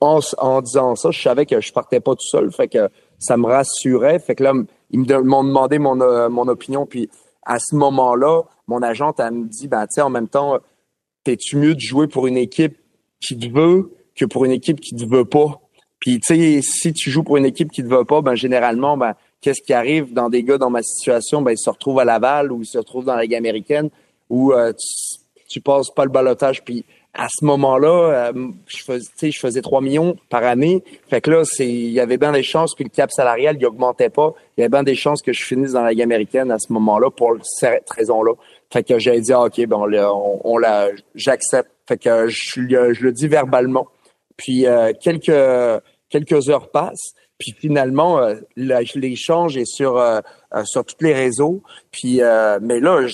en, en, disant ça, je savais que je partais pas tout seul. Fait que ça me rassurait. Fait que là, ils m'ont demandé mon, mon opinion. Puis à ce moment-là, mon agente, elle me dit, ben tu sais, en même temps, t'es-tu mieux de jouer pour une équipe qui te veut que pour une équipe qui ne veut pas? Puis tu sais, si tu joues pour une équipe qui ne veut pas, ben généralement, ben qu'est-ce qui arrive dans des gars dans ma situation, ben ils se retrouvent à Laval ou ils se retrouvent dans la Ligue américaine où euh, tu, tu passes pas le balotage. Puis à ce moment-là, euh, je faisais, je faisais 3 millions par année. Fait que là, c'est, il y avait bien des chances que le cap salarial, il augmentait pas. Il y avait bien des chances que je finisse dans la Ligue américaine à ce moment-là pour cette raison-là. Fait que j'ai dit, ah, OK, ben, on, on, la, j'accepte. Fait que je, je le dis verbalement. Puis euh, quelques quelques heures passent. Puis finalement, euh, l'échange est sur euh, euh, sur tous les réseaux. Puis mais là,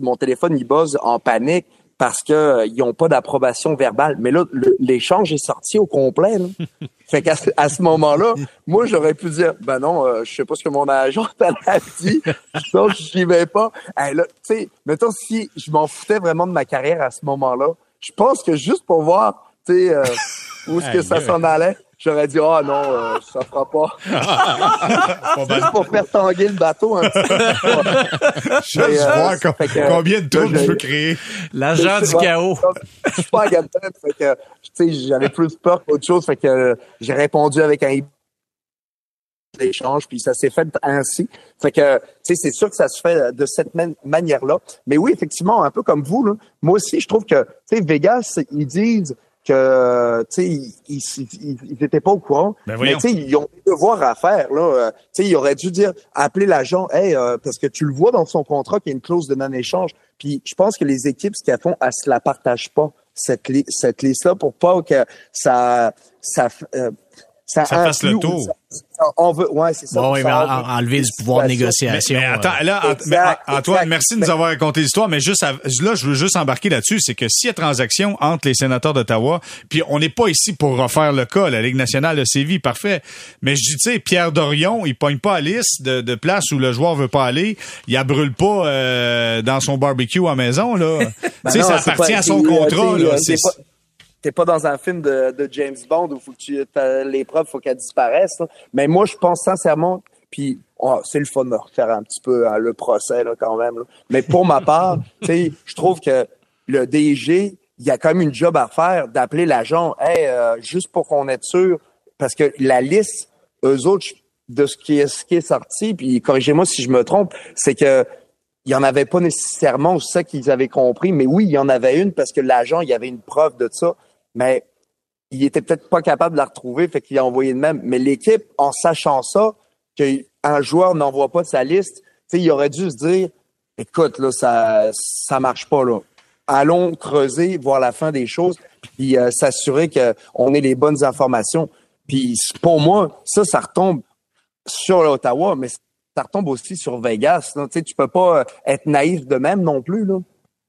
mon téléphone il buzz en panique parce que ils ont pas d'approbation verbale. Mais là, l'échange est sorti au complet. Là. [LAUGHS] fait qu'à à ce moment-là, moi j'aurais pu dire ben non, je sais pas ce que mon agent [LAUGHS] a dit. Donc je vais pas. Hey, là, tu sais, mettons si je m'en foutais vraiment de ma carrière à ce moment-là, je pense que juste pour voir, tu sais [LAUGHS] où est-ce que ça s'en allait, j'aurais dit ah oh, non, euh, ça fera pas. [LAUGHS] Juste pour faire tanguer le bateau un petit peu. [LAUGHS] Je euh, voir combien de troubles je peux créer. L'agent du chaos. Je suis pas à fait que tu sais, j'avais plus peur qu'autre chose, fait que j'ai répondu avec un l'échange, puis ça s'est fait ainsi. Fait que, tu sais, c'est sûr que ça se fait de cette manière-là. Mais oui, effectivement, un peu comme vous, là, moi aussi, je trouve que, tu sais, Vegas, ils disent, que tu sais ils, ils, étaient pas au courant. Ben mais tu sais ils ont des devoirs à faire là. Euh, tu sais ils auraient dû dire appeler l'agent hey euh, parce que tu le vois dans son contrat qu'il y a une clause de non échange puis je pense que les équipes ce qu'elles font elles se la partagent pas cette cette liste là pour pas que ça ça euh, ça, Ça fasse le tour. ou ça- ça- on veut, ouais, c'est ça. Bon, oui, mais en- enlever du pouvoir de négociation. Mais attends, euh, là, Exact, mais, Ant- Antoine, exact. merci de nous avoir raconté l'histoire, mais juste à- là, je veux juste embarquer là-dessus, c'est que s'il y a transaction entre les sénateurs d'Ottawa, puis on n'est pas ici pour refaire le cas, la Ligue nationale de Séville, parfait. Mais je dis, tu sais, Pierre Dorion, il pogne pas à liste de, de place où le joueur veut pas aller, il la brûle pas euh, dans son barbecue à la maison, là. [LAUGHS] tu Ben sais, non, ça appartient pas- à son c'est, contrat, là. T'es pas, dans un film de, de James Bond où faut que tu, t'as- les preuves, faut qu'elles disparaissent. là. Mais moi, je pense sincèrement, puis oh, c'est le fun de refaire un petit peu hein, le procès là, quand même. là. Mais pour ma part, [LAUGHS] tu sais, je trouve que le DG, il y a quand même une job à faire d'appeler l'agent, hey, euh, juste pour qu'on ait sûr, parce que la liste, eux autres, de ce qui est, ce qui est sorti, puis corrigez-moi si je me trompe, c'est que il y en avait pas nécessairement, ça qu'ils avaient compris, mais oui, il y en avait une parce que l'agent, il y avait une preuve de ça, mais il était peut-être pas capable de la retrouver, fait qu'il a envoyé de même. Mais l'équipe, en sachant ça, qu'un joueur n'envoie pas de sa liste, il aurait dû se dire, écoute, là, ça, ça marche pas, là. Allons creuser, voir la fin des choses, puis euh, s'assurer qu'on ait les bonnes informations. Puis pour moi, ça, ça retombe sur l'Ottawa, mais ça retombe aussi sur Vegas. Là. Tu peux pas euh, être naïf de même non plus. Là.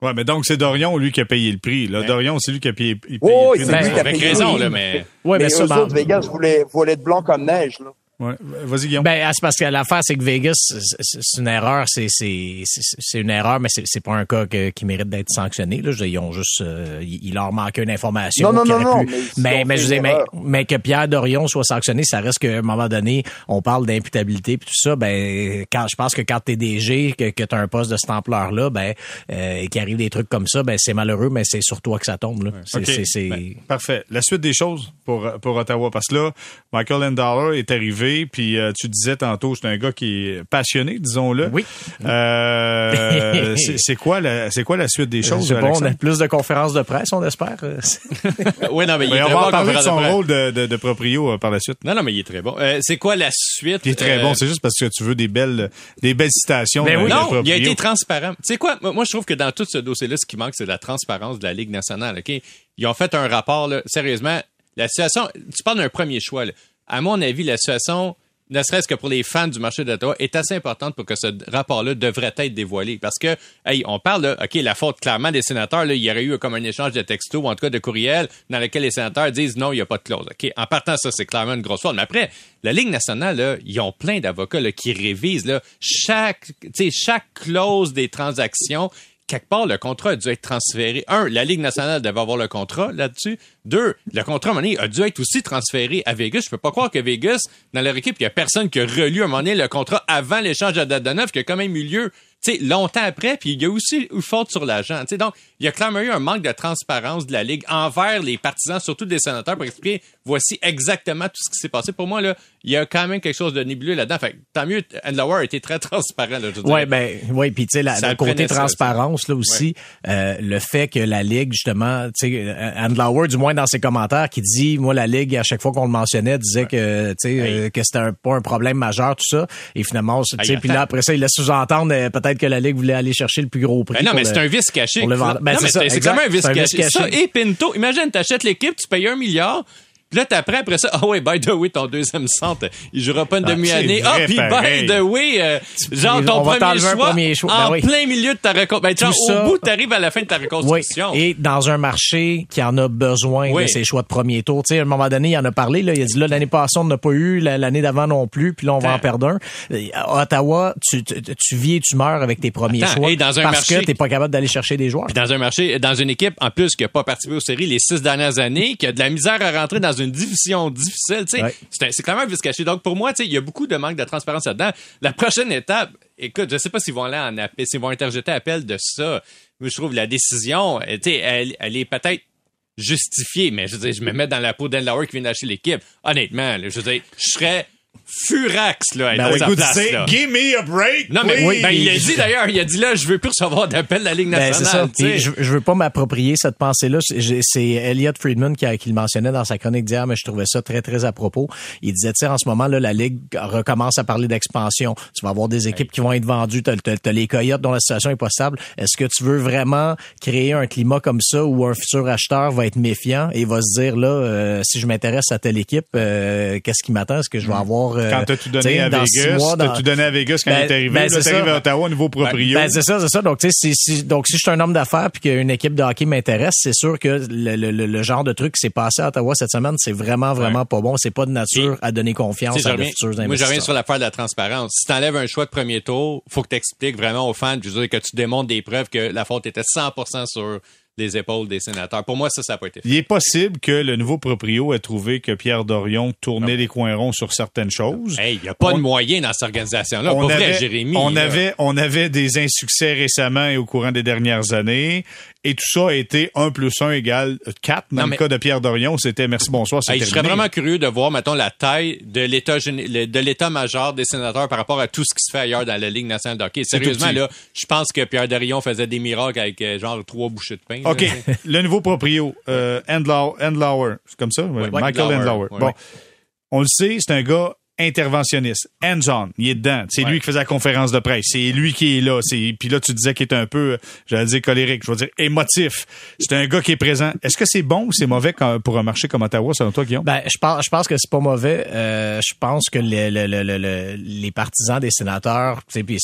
Ouais, mais donc c'est Dorion, lui, qui a payé le prix. Là. Dorion, c'est lui qui a payé, il paye Oh, le prix. c'est lui le- qui a Avec payé, raison, oui. là, mais. ouais, mais mais eux autres, Vegas voulaient, voulaient être blanc comme neige. Là. Ouais. Vas-y, Guillaume. Ben, c'est parce que l'affaire, c'est que Vegas, c'est une erreur, c'est c'est c'est- c'est une erreur, mais c'est c'est pas un cas que- qui mérite d'être sanctionné. Là, Je veux dire, ils ont juste, euh, il leur manquait une information. Non, non, non, non, mais mais mais je veux dire, une mais, mais que Pierre Dorion soit sanctionné, ça reste qu'à un moment donné, on parle d'imputabilité puis tout ça. Ben, quand je pense que quand t'es DG, que, que t'as un poste de cette ampleur-là, ben, euh, et qu'il arrive des trucs comme ça, ben c'est malheureux, mais c'est sur toi que ça tombe. Là. C'est OK. c'est- c'est- Ben, parfait. La suite des choses pour, pour Ottawa. Parce que là, Michael Endowler est arrivé, puis euh, tu disais tantôt, c'est un gars qui est passionné, disons-le. Oui. Euh, [LAUGHS] c'est quoi, la- c'est quoi la suite des choses, c'est bon, on a plus de conférences de presse, on espère. [LAUGHS] Oui, non, mais il Mais est on très va bon en parler de son de rôle de, de, de proprio euh, par la suite. Non, non, mais il est très bon. Euh, c'est quoi la suite? Il est très Euh, bon. C'est juste parce que tu veux des belles, des belles citations. Ben oui. de Non, il a été transparent. Tu sais quoi? Moi, moi, je trouve que dans tout ce dossier-là, ce qui manque, c'est la transparence de la Ligue nationale. OK? Ils ont fait un rapport, là, sérieusement. La situation, tu parles d'un premier choix. Là. À mon avis, la situation, ne serait-ce que pour les fans du marché d'Ottawa, est assez importante pour que ce rapport-là devrait être dévoilé. Parce que, hey, on parle, là, OK, la faute clairement des sénateurs, là, il y aurait eu comme un échange de textos, ou en tout cas de courriels, dans lequel les sénateurs disent non, il n'y a pas de clause. OK? En partant, ça, c'est clairement une grosse faute. Mais après, la Ligue nationale, là, ils ont plein d'avocats qui révisent là, chaque, chaque clause des transactions quelque part, le contrat a dû être transféré. Un, la Ligue nationale devait avoir le contrat là-dessus. Deux, le contrat, à a dû être aussi transféré à Vegas. Je peux pas croire que Vegas, dans leur équipe, il y a personne qui a relu à un moment le contrat avant l'échange de date de neuf qui a quand même eu lieu sais, longtemps après, puis il y a aussi eu faute sur l'agent. Donc, il y a clairement eu un manque de transparence de la Ligue envers les partisans, surtout des sénateurs, pour expliquer voici exactement tout ce qui s'est passé. Pour moi, là, il y a quand même quelque chose de nébuleux là-dedans. Fait que, tant mieux, Andlauer a été très [LAUGHS] transparent. Là, je veux Ouais, dire. ben, ouais, puis tu sais, le côté ça, transparence là aussi, euh, le fait que la ligue justement, tu sais, euh, Andlauer du moins dans ses commentaires, qui dit, moi la ligue à chaque fois qu'on le mentionnait disait que tu sais euh, que c'était un, pas un problème majeur tout ça, et finalement, tu sais, puis là après ça, il laisse sous-entendre euh, peut-être que la ligue voulait aller chercher le plus gros prix. Ben non, mais c'est un vice caché. Ben, c'est exact. comme un vice caché. Ça, et Pinto, imagine, t'achètes l'équipe, tu payes un milliard, puis là, t'apprends après ça, ah ouais, by the way, ton deuxième centre, il jouera pas une Ah, demi-année. Ah, puis by the way, euh, genre on ton premier choix, premier choix. en Ben oui. plein milieu de ta reconstruction. Ben, genre, au bout, t'arrives à la fin de ta Oui, reconstruction. et dans un marché qui en a besoin Oui. de ses choix de premier tour. Tu sais, à un moment donné, il en a parlé. Là, il a dit là l'année passée on n'a pas eu, la- l'année d'avant non plus, puis là on va en perdre un. Euh, À Ottawa, tu, tu, tu vis et tu meurs avec tes premiers Attends, choix et dans un parce marché- que t'es pas capable d'aller chercher des joueurs. Puis dans un marché, dans une équipe, en plus, qui a pas participé aux séries les six dernières années, qui a de la misère à rentrer dans une division difficile, tu sais, Ouais. c'est clairement un vice caché. Donc, pour moi, tu sais, il y a beaucoup de manque de transparence là-dedans. La prochaine étape, écoute, je sais pas s'ils vont aller en appel, s'ils vont interjeter appel de ça. Moi, je trouve la décision, euh, tu sais, elle, elle est peut-être justifiée, mais je veux dire, je me mets dans la peau d'Enlauer qui vient d'acheter l'équipe. Honnêtement, là, je veux dire, je serais furax, là, Ben, sa place, c'est là. Give me a break. Non, mais oui, ben, il a dit d'ailleurs, il a dit là, je veux plus recevoir d'appel de la Ligue Ben, c'est nationale. ça. tu sais. Puis je, je veux pas m'approprier cette pensée-là. C'est c'est Elliot Friedman qui, a- qui le mentionnait dans sa chronique d'hier, mais je trouvais ça très, très à propos. Il disait, tu sais, en ce moment, là, la Ligue recommence à parler d'expansion. Tu vas avoir des équipes qui vont être vendues. T'as as, les Coyotes dont la situation est pas stable. Est-ce que tu veux vraiment créer un climat comme ça où un futur acheteur va être méfiant et va se dire, là, euh, si je m'intéresse à telle équipe, euh, qu'est-ce qui m'attend? Est-ce que je vais avoir... euh, Quand t'as tout tu donné à Vegas, mois, t'as tout donné à Vegas quand Ben, il est arrivé. ben, c'est à Ottawa, nouveau proprio. Ben, c'est ça, c'est ça. Donc, tu sais, si, si- donc, si je suis un homme d'affaires puis qu'une équipe de hockey m'intéresse, c'est sûr que le, le- le- le genre de truc qui s'est passé à Ottawa cette semaine, c'est vraiment, vraiment pas bon. C'est pas de nature à donner confiance à de futurs moi, je reviens investisseurs. sur l'affaire de la transparence. Si t'enlèves un choix de premier tour, faut que t'expliques vraiment aux fans, je veux dire, que tu démontres des preuves que la faute était 100% sur les épaules des sénateurs. Pour moi, ça, ça n'a pas été fait. Il est possible que le nouveau proprio ait trouvé que Pierre Dorion tournait les coins ronds sur certaines choses. Hey, il n'y a pas On- de moyens dans cette organisation-là. on Pas vrai, avait, Jérémy. on là. avait, on avait des insuccès récemment et au courant des dernières années. Et tout ça a été 1 plus 1 égale 4. Dans Non, le cas de Pierre Dorion, c'était merci, bonsoir, c'est Hey, je serais vraiment curieux de voir, mettons, la taille de l'état de majeur des sénateurs par rapport à tout ce qui se fait ailleurs dans la Ligue nationale de hockey. Sérieusement, là, je pense que Pierre Dorion faisait des miracles avec euh, genre trois bouchées de pain. OK. le nouveau proprio, euh, Endlau- Endlauer. C'est comme ça? Ouais, Michael Endlauer, ouais. Bon. On le sait, c'est un gars interventionniste. Hands-on. Il est dedans. C'est lui qui faisait la conférence de presse. C'est lui qui est là. C'est, puis là, tu disais qu'il est un peu, j'allais dire colérique, je veux dire émotif. C'est un gars qui est présent. Est-ce que c'est bon ou c'est mauvais quand- pour un marché comme Ottawa, selon toi, Guillaume? Ben, je pense, je pense que c'est pas mauvais. Euh, je pense que le- le- le- le- le- les partisans des sénateurs, puis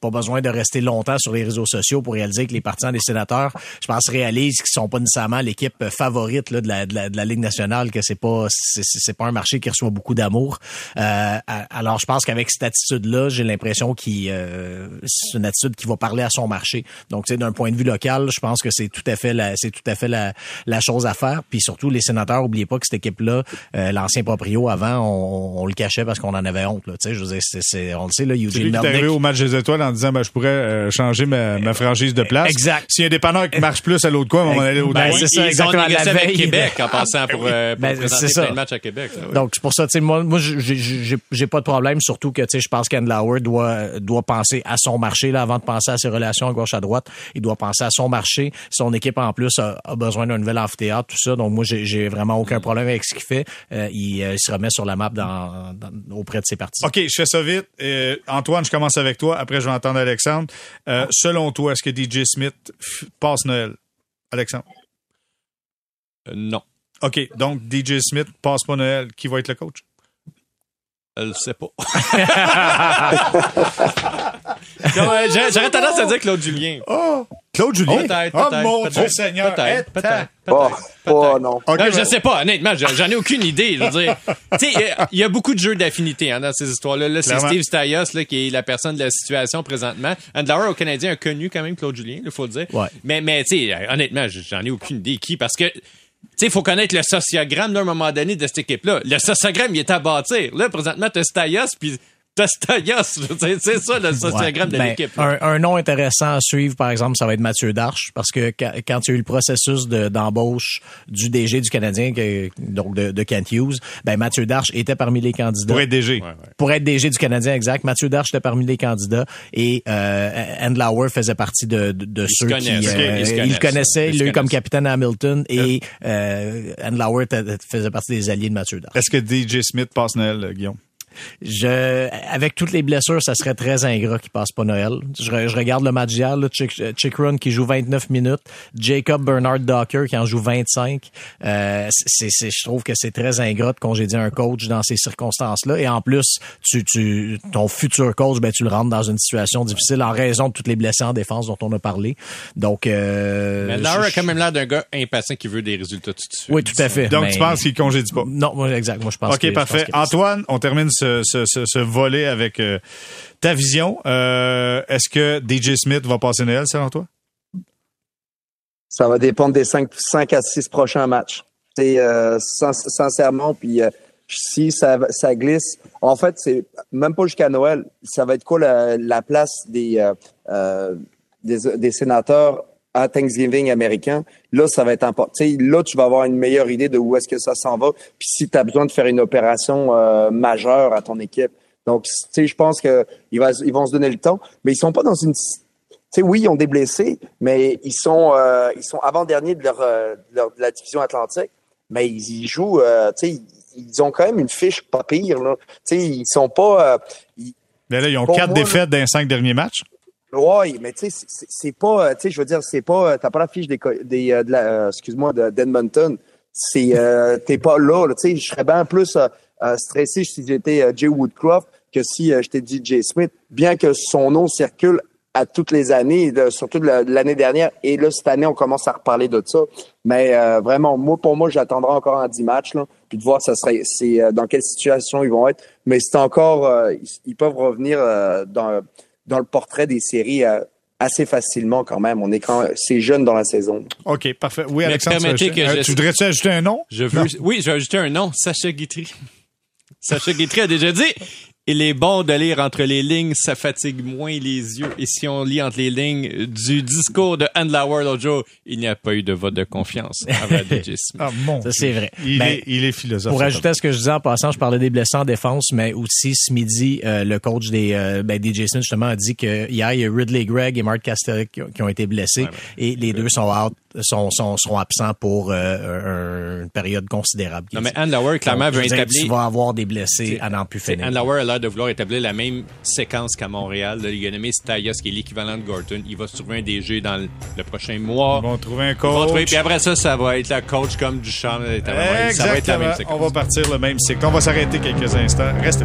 pas besoin de rester longtemps sur les réseaux sociaux pour réaliser que les partisans des sénateurs, je pense, réalisent qu'ils sont pas nécessairement l'équipe favorite là, de, la, de, la, de la Ligue nationale, que c'est pas c'est pas un marché qui reçoit beaucoup d'amour. Euh, alors, je pense qu'avec cette attitude-là, j'ai l'impression qu'il euh, c'est une attitude qui va parler à son marché. Donc, tu sais, d'un point de vue local, je pense que c'est tout à fait la, c'est tout à fait la, la chose à faire. Puis surtout, les sénateurs, oubliez pas que cette équipe-là, euh, l'ancien proprio avant, on, on le cachait parce qu'on en avait honte. Là, tu sais, je veux dire, c'est, c'est- on le sait là, C'est Eugene lui qui est arrivé au match des étoiles en disant ben, je pourrais euh, changer ma, ma franchise de place. Exact. S'il y a un dépanneur qui marche plus à l'autre coin, on va aller au Ben, c'est ça, Ils ont exactement, négocié la avec veille Québec de- en passant pour, euh, [LAUGHS] pour Ben, présenter c'est ça. plein de matchs à Québec. là, oui. Donc c'est pour ça, tu sais, moi, moi, j'ai- j'ai pas de problème, surtout que tu sais, je pense qu'Andlauer doit doit penser à son marché là avant de penser à ses relations à gauche à droite. Il doit penser à son marché. Son équipe en plus a, a besoin d'un nouvel amphithéâtre, tout ça. Donc moi, j'ai vraiment aucun problème avec ce qu'il fait. Euh, il, euh, il se remet sur la map dans, dans- auprès de ses partisans. OK, je fais ça vite. Euh, Antoine, je commence avec toi. Après, je vais entendre Alexandre. Euh, selon toi, est-ce que DJ Smith passe Noël? Alexandre? Euh, non. OK, donc DJ Smith passe pas Noël. Qui va être le coach? Je le sais pas. [LAUGHS] Euh, J'aurais tendance à dire Claude Julien. Oh! Claude Julien? Peut-être, oh peut-être, mon peut-être. Dieu Seigneur! Peut-être, peut-être, Oh, peut-être. oh peut-être. non. OK, Non, je sais pas, honnêtement, j'en j'en ai aucune idée. Je veux dire, [LAUGHS] tu sais, il y a beaucoup de jeux d'affinité hein, dans ces histoires-là. Là, c'est. Steve Staios là, qui est la personne de la situation présentement. Andlauer au Canadien a connu quand même Claude Julien, il faut le dire. Ouais. Mais, mais tu sais, honnêtement, j'en ai aucune idée qui, parce que tu il faut connaître le sociogramme d'un moment donné de cette équipe-là. Le sociogramme, il est à bâtir. Là, présentement, t'as Staios, puis C'est ça, le sociogramme de Ben, l'équipe. un, un nom intéressant à suivre, par exemple, ça va être Mathieu Darche, parce que quand, il y a eu le processus de- d'embauche du DG du Canadien, que- donc de, de Kent Hughes, ben Mathieu Darche était parmi les candidats. Pour être DG. Pour être DG du Canadien, exact. Mathieu Darche était parmi les candidats et euh, Andlauer faisait partie de, de, de Ils se ceux qui... euh, il le connaissait, Ils il l'a eu comme capitaine à Hamilton et euh, Andlauer était- faisait partie des alliés de Mathieu Darche. Est-ce que DJ Smith passe Noël, euh, Guillaume? Je, avec toutes les blessures, ça serait très ingrat qu'il passe pas Noël. Je, je regarde le match d'hier, là, Chick, Chick Run qui joue 29 minutes, Jacob Bernard Docker qui en joue 25. Euh, c'est, c'est, je trouve que c'est très ingrat de congédier un coach dans ces circonstances-là. Et en plus, tu, tu, ton futur coach, ben, tu le rentres dans une situation difficile en raison de toutes les blessés en défense dont on a parlé. Donc, euh, Mais a je- quand même l'air d'un gars impatient qui veut des résultats tout de suite. Oui, tout à fait. Donc, mais- tu penses qu'il congédie pas? Non, moi, exact. Moi, je pense que- OK, pense parfait. que- Antoine, on termine ce, ce, ce, avec euh, ta vision. Euh, Est-ce que DJ Smith va passer Noël, selon toi? Ça va dépendre des 5, cinq à 6 prochains matchs. C'est euh, sin- sincèrement, puis si ça, glisse, en fait, c'est même pas jusqu'à Noël. Ça va être quoi la, la place des, des sénateurs à Thanksgiving américain, là, ça va être important. Là, tu vas avoir une meilleure idée de où est-ce que ça s'en va. Puis si tu as besoin de faire une opération euh, majeure à ton équipe. Donc, tu sais, je pense qu'ils ils vont se donner le temps, mais ils sont pas dans une sais, oui, ils ont des blessés, mais ils sont, euh, ils sont avant-derniers de leur, euh, de la division atlantique, mais ils, jouent, euh, tu sais, ils ont quand même une fiche pas pire, là. Tu sais, ils sont pas... Ils, mais là, ils ont quatre défaites dans les cinq derniers matchs. Oui, mais tu sais, c'est pas, tu sais, je veux dire, c'est pas, t'as pas la fiche des, des de la, excuse-moi, d'Edmonton. C'est, t'es pas là, tu sais, je serais bien plus stressé si j'étais Jay Woodcroft que si j'étais DJ Smith, bien que son nom circule à toutes les années, surtout l'année dernière. Et là, cette année, on commence à reparler de ça. Mais euh, vraiment, moi, pour moi, j'attendrai encore en 10 matchs, là, puis de voir ça serait, c'est, euh, dans quelle situation ils vont être. Mais c'est encore, euh, ils, peuvent revenir dans, dans le portrait des séries assez facilement quand même. On est quand c'est jeune dans la saison. OK, parfait. Oui, Alexandre, tu voudrais-tu ajouter un nom? Je veux, oui, je vais ajouter un nom, Sacha Guitry. [LAUGHS] Sacha Guitry a déjà dit il est bon de lire entre les lignes, ça fatigue moins les yeux. Et si on lit entre les lignes du discours de Andlauer l'autre jour, il n'y a pas eu de vote de confiance envers [LAUGHS] DJ ah, Ça, c'est vrai. Il, ben, est, il est philosophe. Pour ajouter à ce que je disais en passant, je parlais des blessés en défense, mais aussi ce midi, euh, le coach des euh, ben, DJ Smith, justement, a dit que hier, il y a Ridley Gregg et Mark Castellic qui, ont été blessés. et les deux sont out sont, sont, seront absents pour euh, une période considérable. Non, mais Lauer, clairement, veut établir... Tu vas avoir des blessés à n'en plus finir. L'air de vouloir établir la même séquence qu'à Montréal. il a nommé Stayas, qui est l'équivalent de Gorton. Il va se trouver un DG dans le, prochain mois. Ils vont trouver un coach. puis après ça, ça va être la coach comme Duchamp. Exactement. Ça va être la même séquence. On va partir le même cycle. On va s'arrêter quelques instants. Restez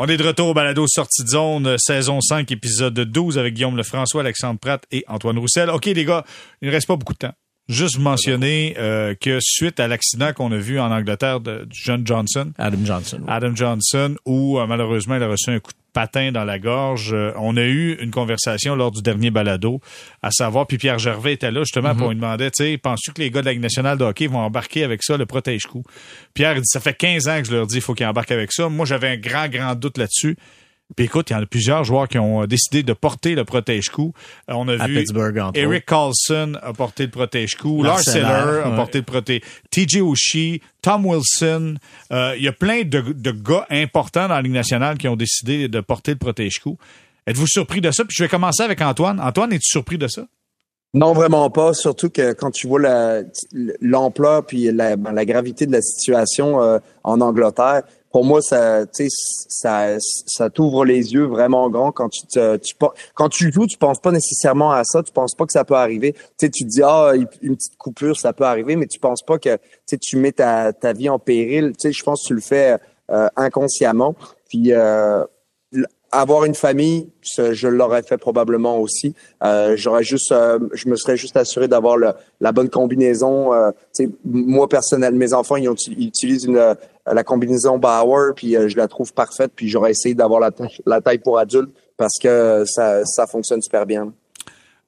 On est de retour au balado Sortie de zone, saison 5, épisode 12 avec Guillaume Lefrançois, Alexandre Pratt et Antoine Roussel. OK, les gars, il ne reste pas beaucoup de temps. Juste mentionner euh, que suite à l'accident qu'on a vu en Angleterre de, John Johnson, Adam Johnson, Adam Johnson, où euh, malheureusement il a reçu un coup de patin dans la gorge, euh, on a eu une conversation lors du dernier balado, à savoir, puis Pierre Gervais était là justement pour mm-hmm. lui demander, tu sais, penses-tu que les gars de la Ligue nationale de hockey vont embarquer avec ça, le protège-coup? Pierre il dit, ça fait 15 ans que je leur dis, il faut qu'ils embarquent avec ça. Moi, j'avais un grand, grand doute là-dessus. Puis écoute, il y en a plusieurs joueurs qui ont décidé de porter le protège-coup. Euh, on a vu Eric Carlson a porté le protège-coup, Lars Seller a porté le protège TJ Oshie, Tom Wilson. Euh, il y a plein de, de, gars importants dans la Ligue nationale qui ont décidé de porter le protège-coup. Êtes-vous surpris de ça? Puis je vais commencer avec Antoine. Antoine, es-tu surpris de ça? Non, vraiment pas. Surtout que quand tu vois l'ampleur puis la, ben, la, gravité de la situation euh, en Angleterre, pour moi, ça, ça, ça t'ouvre les yeux vraiment grand quand tu, te, tu quand tu joues, tu penses pas nécessairement à ça, tu penses pas que ça peut arriver. Tu tu te dis ah une petite coupure, ça peut arriver, mais tu penses pas que tu mets ta, ta vie en péril. Je pense que tu le fais euh, inconsciemment. Puis euh, avoir une famille, je l'aurais fait probablement aussi. Euh, j'aurais juste, euh, je me serais juste assuré d'avoir la bonne combinaison. Euh, moi personnel, mes enfants ils, utilisent une, la combinaison Bauer, puis je la trouve parfaite. Puis j'aurais essayé d'avoir la, taille pour adultes parce que ça, ça fonctionne super bien.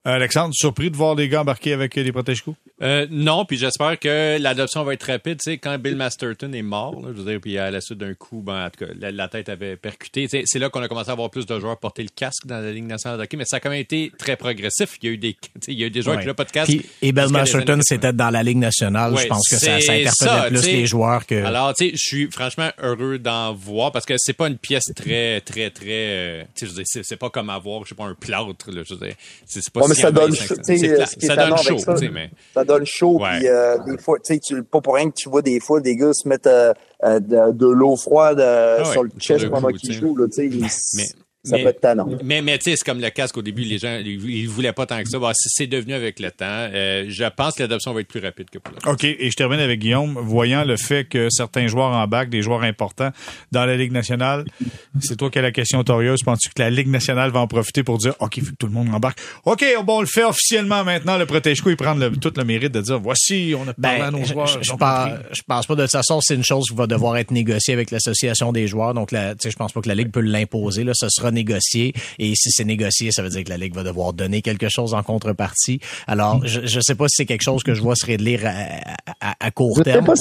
Alexandre, surpris de voir les gars embarquer avec des protège-coups? Euh, non, puis j'espère que l'adoption va être rapide. Tu sais, quand Bill Masterton est mort, je veux dire, puis à la suite d'un coup, ben, en tout cas, la, tête avait percuté. c'est là qu'on a commencé à avoir plus de joueurs porter le casque dans la Ligue nationale de hockey, mais ça a quand même été très progressif. Il y a eu des, il y a eu des joueurs qui n'ont pas de casque. et Bill Masterton, c'était dans la Ligue nationale. je pense que ça, ça interpellait plus les joueurs que. Alors, tu sais, je suis franchement heureux d'en voir parce que c'est pas une pièce très, très, très. Euh, tu sais, je veux dire, c'est pas comme avoir, je sais pas, un plâtre. Là, je veux dire, c'est pas. mais ça donne, ça donne chaud, donne chaud. Puis euh, des fois, tu sais, pas pour rien que tu vois des fois des gars se mettre euh, euh, de, l'eau froide ah sur le chest pendant qu'ils jouent. Là, tu sais, ça mais, peut être. Mais, mais tu sais, c'est comme le casque au début, les gens, ils, voulaient pas tant que ça. c'est devenu avec le temps. Euh, je pense que l'adoption va être plus rapide que pour le OK. Et je termine avec Guillaume. Voyant le fait que certains joueurs en bac, des joueurs importants dans la Ligue nationale, c'est toi qui as la question torieuse. Penses-tu que la Ligue nationale va en profiter pour dire, OK, vu que tout le monde embarque? OK, bon, on le fait officiellement maintenant. Le protège-coup, il prend le, tout le mérite de dire, voici, on a parlé ben, à nos joueurs. Je, pense, je pense pas de toute façon, c'est une chose qui va devoir être négociée avec l'association des joueurs. Donc, je pense pas que la Ligue peut l'imposer. Là, ce sera négocier Et si c'est négocié, ça veut dire que la Ligue va devoir donner quelque chose en contrepartie. Alors, je ne sais pas si c'est quelque chose que je vois se réduire à, à, à court terme.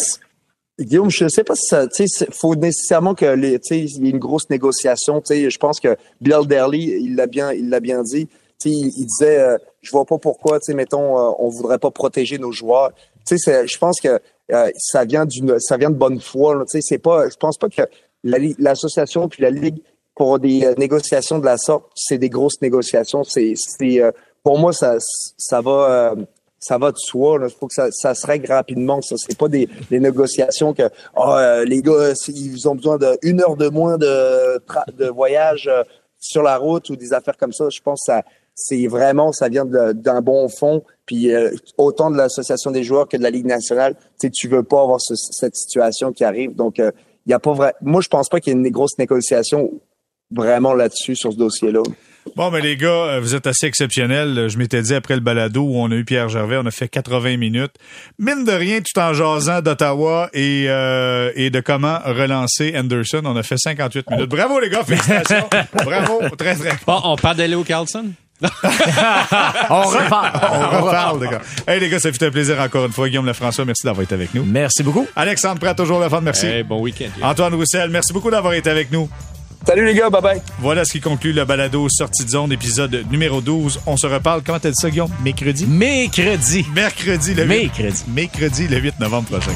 Guillaume, je ne sais pas si ça, tu sais, faut nécessairement que les, tu sais, il y ait une grosse négociation. Tu sais, je pense que Bill Derley, il l'a bien, il l'a bien dit. Tu sais, il, disait, euh, je vois pas pourquoi, tu sais, mettons, euh, on voudrait pas protéger nos joueurs. Tu sais, je pense que euh, ça vient d'une, ça vient de bonne foi. Tu sais, c'est pas, je pense pas que l'association puis la ligue pour des euh, négociations de la sorte, c'est des grosses négociations. C'est, c'est, pour moi, ça, ça va ça va de soi. Il faut que ça, ça se règle rapidement. Ça, c'est pas des, des négociations que oh, les gars, ils ont besoin d'une heure de moins de, de voyage euh, sur la route ou des affaires comme ça. Je pense que ça, c'est vraiment, ça vient d'un bon fond. Puis euh, autant de l'association des joueurs que de la Ligue nationale, tu sais, tu veux pas avoir cette situation qui arrive. Donc, il y a pas vrai. Moi, je pense pas qu'il y ait une grosse négociation vraiment là-dessus sur ce dossier-là. Bon, mais les gars, euh, vous êtes assez exceptionnels. Je m'étais dit après le balado où on a eu Pierre Gervais, on a fait 80 minutes. Mine de rien, tout en jasant d'Ottawa et, euh, et de comment relancer Anderson, on a fait 58 minutes. Bravo les gars, félicitations. [LAUGHS] Bravo, très très bon. on parle au Carlson? [LAUGHS] on reparle. On reparle, les gars. Hey, les gars, ça fait un plaisir encore une fois. Guillaume Lefrançois, merci d'avoir été avec nous. Merci beaucoup. Alexandre Pratt, toujours la fin, merci. Hey, bon week-end. Antoine Roussel, merci beaucoup d'avoir été avec nous. Salut les gars, bye bye. Voilà ce qui conclut le balado Sortie de zone, épisode numéro 12. On se reparle, comment t'as dit ça, Guillaume? Mercredi. Mercredi. Mercredi, le 8. Mercredi. Mercredi, le 8 novembre prochain.